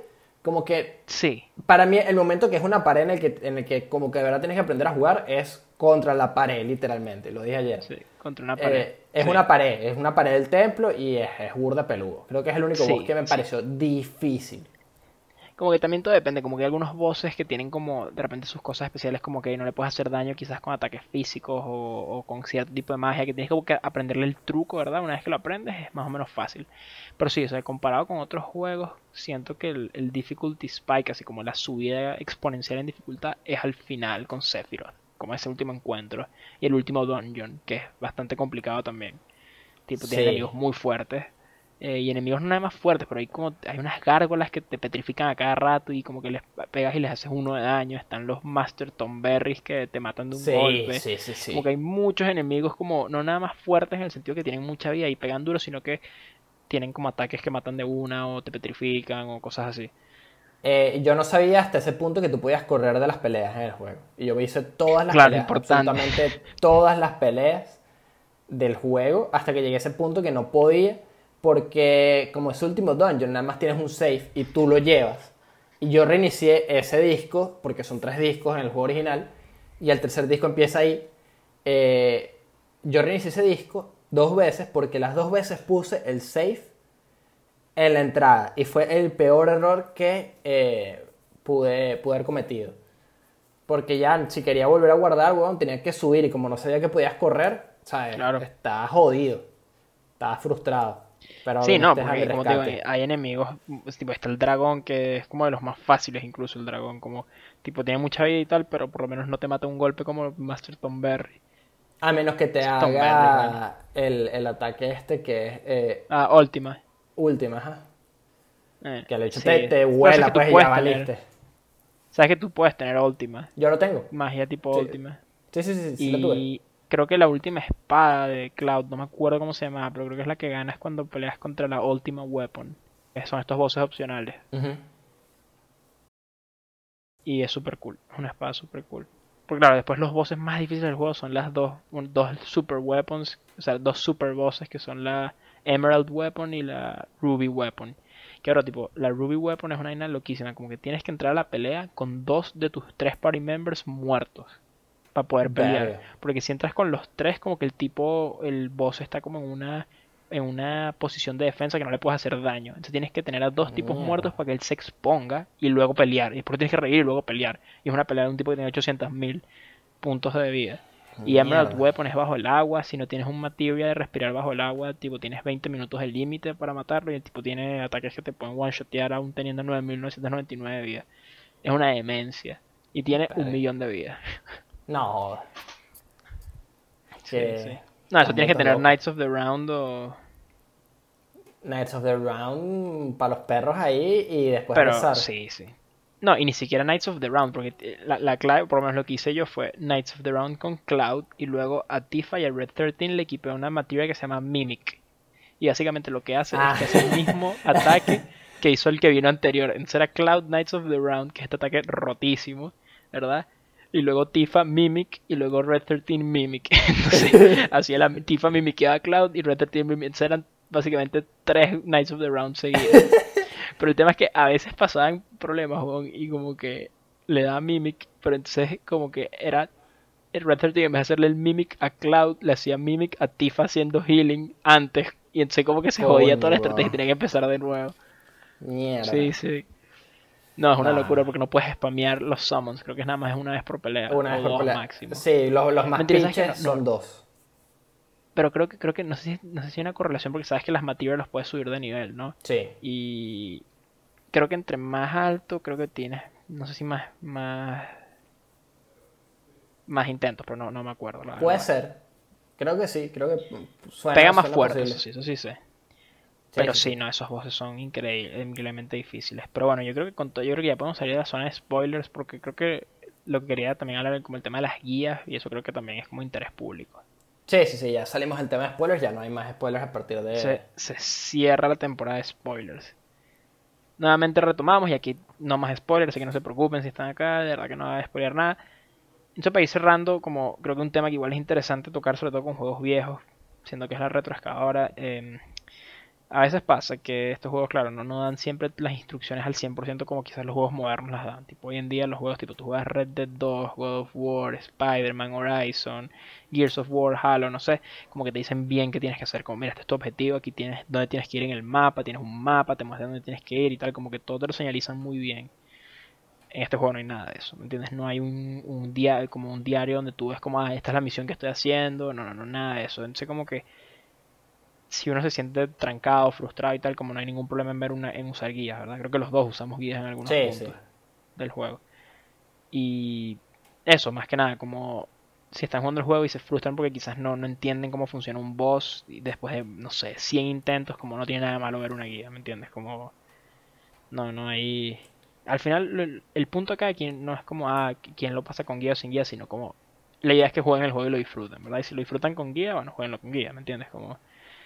como que Sí, para mí el momento que es una pared en el que, en el que como que de verdad tienes que aprender a jugar es contra la pared, literalmente, lo dije ayer. sí, contra una Eh, pared. es Sí. una pared, es una pared del templo y es, es burda peludo. Creo que es el único Sí, boss que me pareció difícil. Como que también todo depende, como que hay algunos bosses que tienen como de repente sus cosas especiales, como que no le puedes hacer daño quizás con ataques físicos o, o con cierto tipo de magia, que tienes como que aprenderle el truco, ¿verdad? Una vez que lo aprendes es más o menos fácil. Pero sí, o sea, comparado con otros juegos, siento que el, el difficulty spike, así como la subida exponencial en dificultad, es al final con Sephiroth, como ese último encuentro. Y el último dungeon, que es bastante complicado también. Tipo, Sí. tiene enemigos muy fuertes. eh, y enemigos no nada más fuertes, pero hay como hay unas gárgolas que te petrifican a cada rato y como que les pegas y les haces uno de daño. Están los Master Tomberries que te matan de un Sí, golpe. sí, sí, sí. Como que hay muchos enemigos como no nada más fuertes en el sentido que tienen mucha vida y pegan duro, sino que tienen como ataques que matan de una o te petrifican o cosas así. Eh, yo no sabía hasta ese punto que tú podías correr de las peleas en el juego. Y yo me hice todas las Claro, peleas, importante. absolutamente todas las peleas del juego, hasta que llegué a ese punto que no podía, porque como es último dungeon, nada más tienes un save y tú lo llevas. Y yo reinicié ese disco, porque son tres discos en el juego original, y el tercer disco empieza ahí, eh, yo reinicié ese disco dos veces porque las dos veces puse el save en la entrada y fue el peor error que eh, pude, pude haber cometido. Porque ya si quería volver a guardar, weón, tenía que subir y como no sabía que podías correr, ¿sabes? Claro. Estaba jodido. Estaba frustrado. Pero Sí, no, porque como te digo, hay enemigos, pues, tipo está el dragón que es como de los más fáciles incluso el dragón, como tipo tiene mucha vida y tal, pero por lo menos no te mata un golpe como Master Tom Berry. A menos que te Tom haga el, el ataque este que es eh, Ah, Ultima. Última, ajá. Eh, Que el hecho sí. te, te vuela, que tú pues y ya tener- valiste. Sabes que tú puedes tener Ultima, Yo lo tengo. magia tipo Sí, Ultima. Sí, sí, sí, sí, tuve. Y creo que la última espada de Cloud, no me acuerdo cómo se llama, pero creo que es la que ganas cuando peleas contra la Ultima Weapon. Que son estos bosses opcionales. Y es super cool. Es una espada super cool. Porque claro, después los bosses más difíciles del juego son las dos, un- dos super weapons, o sea, dos super bosses que son la Emerald Weapon y la Ruby Weapon. Que ahora, tipo, la Ruby Weapon es una vaina loquísima, como que tienes que entrar a la pelea con dos de tus tres party members muertos para poder pelear. Porque si entras con los tres, como que el tipo, el boss está como en una en una posición de defensa que no le puedes hacer daño. Entonces tienes que tener a dos tipos muertos para que él se exponga y luego pelear. Y después tienes que reír y luego pelear. Y es una pelea de un tipo que tiene 800.000 puntos de vida. Y Emerald Mierda. Weapon es bajo el agua. Si no tienes un material de respirar bajo el agua, tipo tienes 20 minutos de límite para matarlo. Y el tipo tiene ataques que te pueden one-shotear aún teniendo 9.999 de vida. Es una demencia. Y tiene un millón de vida. No. Sí, Que sí. No, eso tienes que tener. Knights of the Round o... Knights of the Round para los perros ahí y después Pero rezar. sí, sí. No, y ni siquiera Knights of the Round, porque eh, la, la clave, por lo menos lo que hice yo fue Knights of the Round con Cloud y luego a Tifa y a Red 13 le equipé una materia que se llama Mimic. Y básicamente lo que hace Ah. es que hace el mismo ataque que hizo el que vino anterior. Entonces era Cloud Knights of the Round, que es este ataque rotísimo, ¿verdad? Y luego Tifa Mimic y luego Red 13 Mimic. Entonces hacía la Tifa mimiqueaba a Cloud y Red 13 Mimic. Entonces eran básicamente tres Knights of the Round seguidos. Pero el tema es que a veces pasaban problemas, y como que le daba Mimic, pero entonces como que era el Red 13 en vez de hacerle el Mimic a Cloud, le hacía Mimic a Tifa haciendo healing antes. Y entonces como que se jodía toda la estrategia y tenía que empezar de nuevo. Mierda. Sí, sí. No, es una locura porque no puedes spamear los summons. Creo que es nada más una vez por pelea. Una vez por dos pelea. máximo. Sí, los, los más pinches No, no. son dos. Pero creo que, creo que no sé, si, no sé si hay una correlación porque sabes que las materias los puedes subir de nivel, ¿no? Sí. Y creo que entre más alto, creo que tienes, no sé si más, más, más intentos, pero no, no me acuerdo. la Puede verdad. ser. Creo que sí, creo que suena, Pega más suena fuerte, eso sí, eso sí sé. Sí, Pero sí, sí, no, esos bosses son increíble- increíblemente difíciles. Pero bueno, yo creo que con todo, yo creo que ya podemos salir de la zona de spoilers porque creo que lo que quería también hablar como el tema de las guías y eso creo que también es como interés público. Sí, sí, sí, ya salimos del tema de spoilers, ya no hay más spoilers a partir de... se, se cierra la temporada de spoilers. Nuevamente retomamos y aquí no más spoilers, así que no se preocupen si están acá, de verdad que no va a spoiler nada. Entonces para ir cerrando, como creo que un tema que igual es interesante tocar, sobre todo con juegos viejos, siendo que es la retroexcavadora, eh, a veces pasa que estos juegos, claro, no, no dan siempre las instrucciones al 100% como quizás los juegos modernos las dan. Tipo, hoy en día los juegos, tipo, tú juegas Red Dead 2, God of War, Spider-Man, Horizon, Gears of War, Halo, no sé, como que te dicen bien qué tienes que hacer, como mira, este es tu objetivo, aquí tienes dónde tienes que ir en el mapa, tienes un mapa, te muestran dónde tienes que ir y tal, como que todo te lo señalizan muy bien. En este juego no hay nada de eso, ¿me entiendes? No hay un, un día, como un diario donde tú ves como, ah, esta es la misión que estoy haciendo, no, no, no, nada de eso. Entonces como que si uno se siente trancado, frustrado y tal, como no hay ningún problema en ver una, en usar guías, ¿verdad? Creo que los dos usamos guías en algunos Sí, puntos sí. del juego. Y eso, más que nada, como si están jugando el juego y se frustran porque quizás no, no entienden cómo funciona un boss y después de, no sé, 100 intentos, como no tiene nada de malo ver una guía, ¿me entiendes? Como, no, no hay... Al final, el, el punto acá aquí no es como, ah, quién lo pasa con guía o sin guía, sino como, la idea es que jueguen el juego y lo disfruten, ¿verdad? Y si lo disfrutan con guía, bueno, jueguenlo con guía, ¿me entiendes? Como,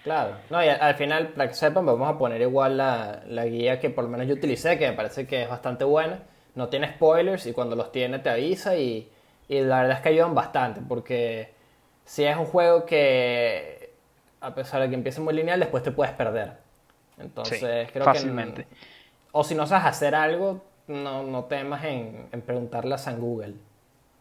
Claro, no, y al, al final, para que sepan, vamos a poner igual la, la guía que por lo menos yo utilicé, que me parece que es bastante buena. No tiene spoilers y cuando los tiene te avisa y, y la verdad es que ayudan bastante, porque si es un juego que, a pesar de que empiece muy lineal, después te puedes perder. Entonces, Sí, creo fácilmente. que... O si no sabes hacer algo, no, no temas en, en preguntarle a San Google.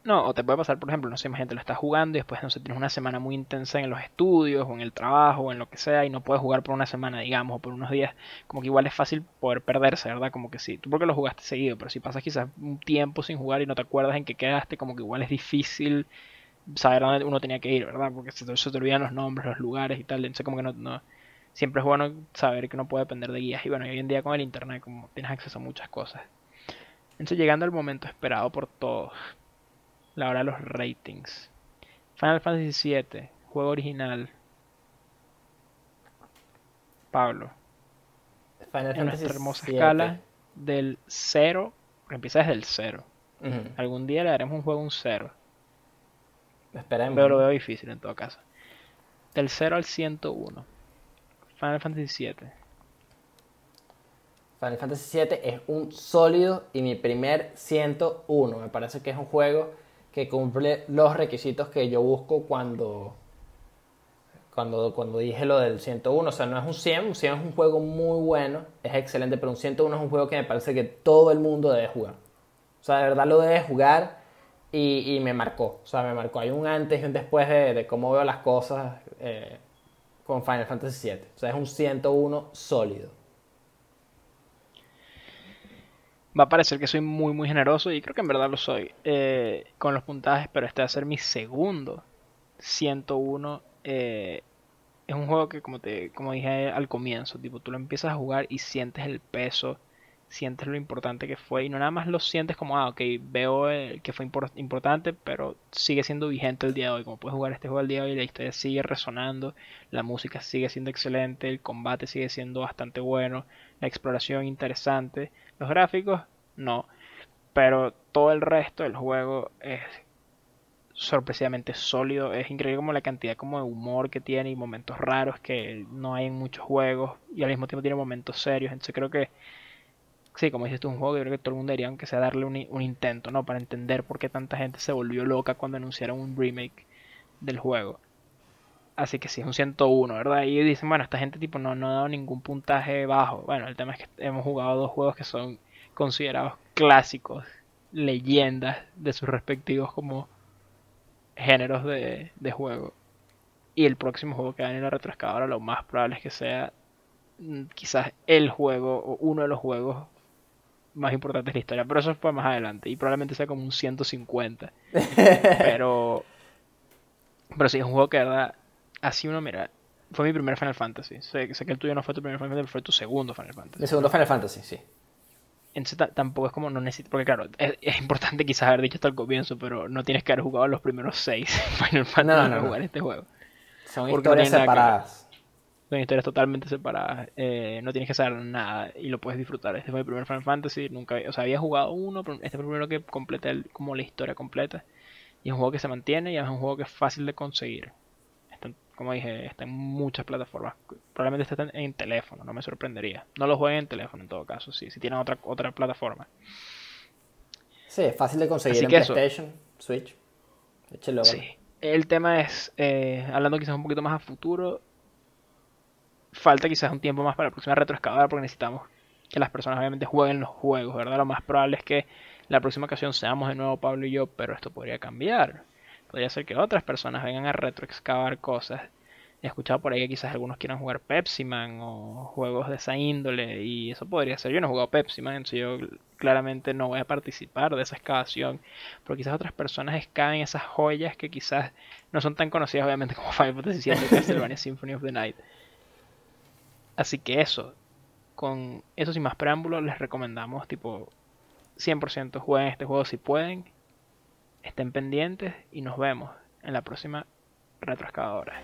No, o te puede pasar, por ejemplo, no sé, imagínate, lo estás jugando y después, no sé, tienes una semana muy intensa en los estudios o en el trabajo o en lo que sea y no puedes jugar por una semana, digamos, o por unos días. Como que igual es fácil poder perderse, ¿verdad? Como que sí, tú porque lo jugaste seguido, pero si pasas quizás un tiempo sin jugar y no te acuerdas en qué quedaste, como que igual es difícil saber dónde uno tenía que ir, ¿verdad? Porque se te, se te olvidan los nombres, los lugares y tal. Entonces, como que no. Siempre es bueno saber que no puede depender de guías. Y bueno, hoy en día con el internet, como tienes acceso a muchas cosas. Entonces, llegando al momento esperado por todos la hora de los ratings. Final Fantasy VII, juego original. Pablo. Final en Fantasy nuestra hermosa escala del 0, porque empieza desde el 0. Ujú. Algún día le daremos un juego un 0, Esperemos. pero lo veo difícil en todo caso. Del 0 al 101. Final Fantasy VII. Final Fantasy VII es un sólido y mi primer 101. Me parece que es un juego que cumple los requisitos que yo busco cuando, cuando, cuando dije lo del 101. O sea, no es un 100, un 100 es un juego muy bueno, es excelente, pero un 101 es un juego que me parece que todo el mundo debe jugar. O sea, de verdad lo debe jugar y, y me marcó. O sea, me marcó. Hay un antes y un después de, cómo veo las cosas eh, con Final Fantasy VII. O sea, es un 101 sólido. Va a parecer que soy muy muy generoso y creo que en verdad lo soy eh, con los puntajes, pero este va a ser mi segundo 101. eh, es un juego que como te como dije al comienzo, tipo tú lo empiezas a jugar y sientes el peso, sientes lo importante que fue y no nada más lo sientes como ah ok veo eh, que fue impor- importante, pero sigue siendo vigente el día de hoy. Como puedes jugar este juego el día de hoy, la historia sigue resonando, la música sigue siendo excelente, el combate sigue siendo bastante bueno, la exploración interesante. Los gráficos, no. Pero todo el resto del juego es sorpresivamente sólido. Es increíble como la cantidad como de humor que tiene y momentos raros que no hay en muchos juegos. Y al mismo tiempo tiene momentos serios. Entonces creo que, sí, como dices tú, es un juego que creo que todo el mundo debería, aunque sea darle un, un intento, ¿no? Para entender por qué tanta gente se volvió loca cuando anunciaron un remake del juego. Así que sí, es un 101, ¿verdad? Y dicen, bueno, esta gente tipo no, no ha dado ningún puntaje bajo. Bueno, el tema es que hemos jugado dos juegos que son considerados clásicos, leyendas de sus respectivos como géneros de, de juego. Y el próximo juego que va en la retroexcavadora lo más probable es que sea mm, quizás el juego o uno de los juegos más importantes de la historia. Pero eso fue más adelante y probablemente sea como un 150. Pero... Pero sí, es un juego que de verdad, así uno mira, fue mi primer Final Fantasy. Sé, sé que el tuyo no fue tu primer Final Fantasy, pero fue tu segundo Final Fantasy. Mi segundo Final Fantasy, sí. Entonces ta- tampoco es como no necesito, porque claro, es, es importante quizás haber dicho hasta el comienzo, pero no tienes que haber jugado los primeros seis Final Fantasy No, no, para no. jugar este juego. Son Porque historias que separadas. Son historias totalmente separadas, eh, no tienes que saber nada y lo puedes disfrutar. Este fue mi primer Final Fantasy, nunca, o sea, había jugado uno, pero este fue el primero que completé el- como la historia completa. Y es un juego que se mantiene y es un juego que es fácil de conseguir. Como dije, está en muchas plataformas. Probablemente esté en, teléfono, no me sorprendería. No lo jueguen en teléfono en todo caso, sí, si tienen otra, otra plataforma. Sí, es fácil de conseguir Así en eso. PlayStation, Switch. Échelo. Sí. El tema es, eh, hablando quizás un poquito más a futuro, falta quizás un tiempo más para la próxima retroexcavadora porque necesitamos que las personas obviamente jueguen los juegos, ¿verdad? Lo más probable es que la próxima ocasión seamos de nuevo Pablo y yo, pero esto podría cambiar. Podría ser que otras personas vengan a retroexcavar cosas. He escuchado por ahí que quizás algunos quieran jugar Pepsi Man o juegos de esa índole y eso podría ser. Yo no he jugado Pepsi Man, entonces yo claramente no voy a participar de esa excavación, pero quizás otras personas excaven esas joyas que quizás no son tan conocidas obviamente como Final Fantasy VII Castlevania Symphony of the Night. Así que eso, con eso sin más preámbulos, les recomendamos tipo 100% jueguen este juego si pueden, estén pendientes y nos vemos en la próxima retroexcavadora.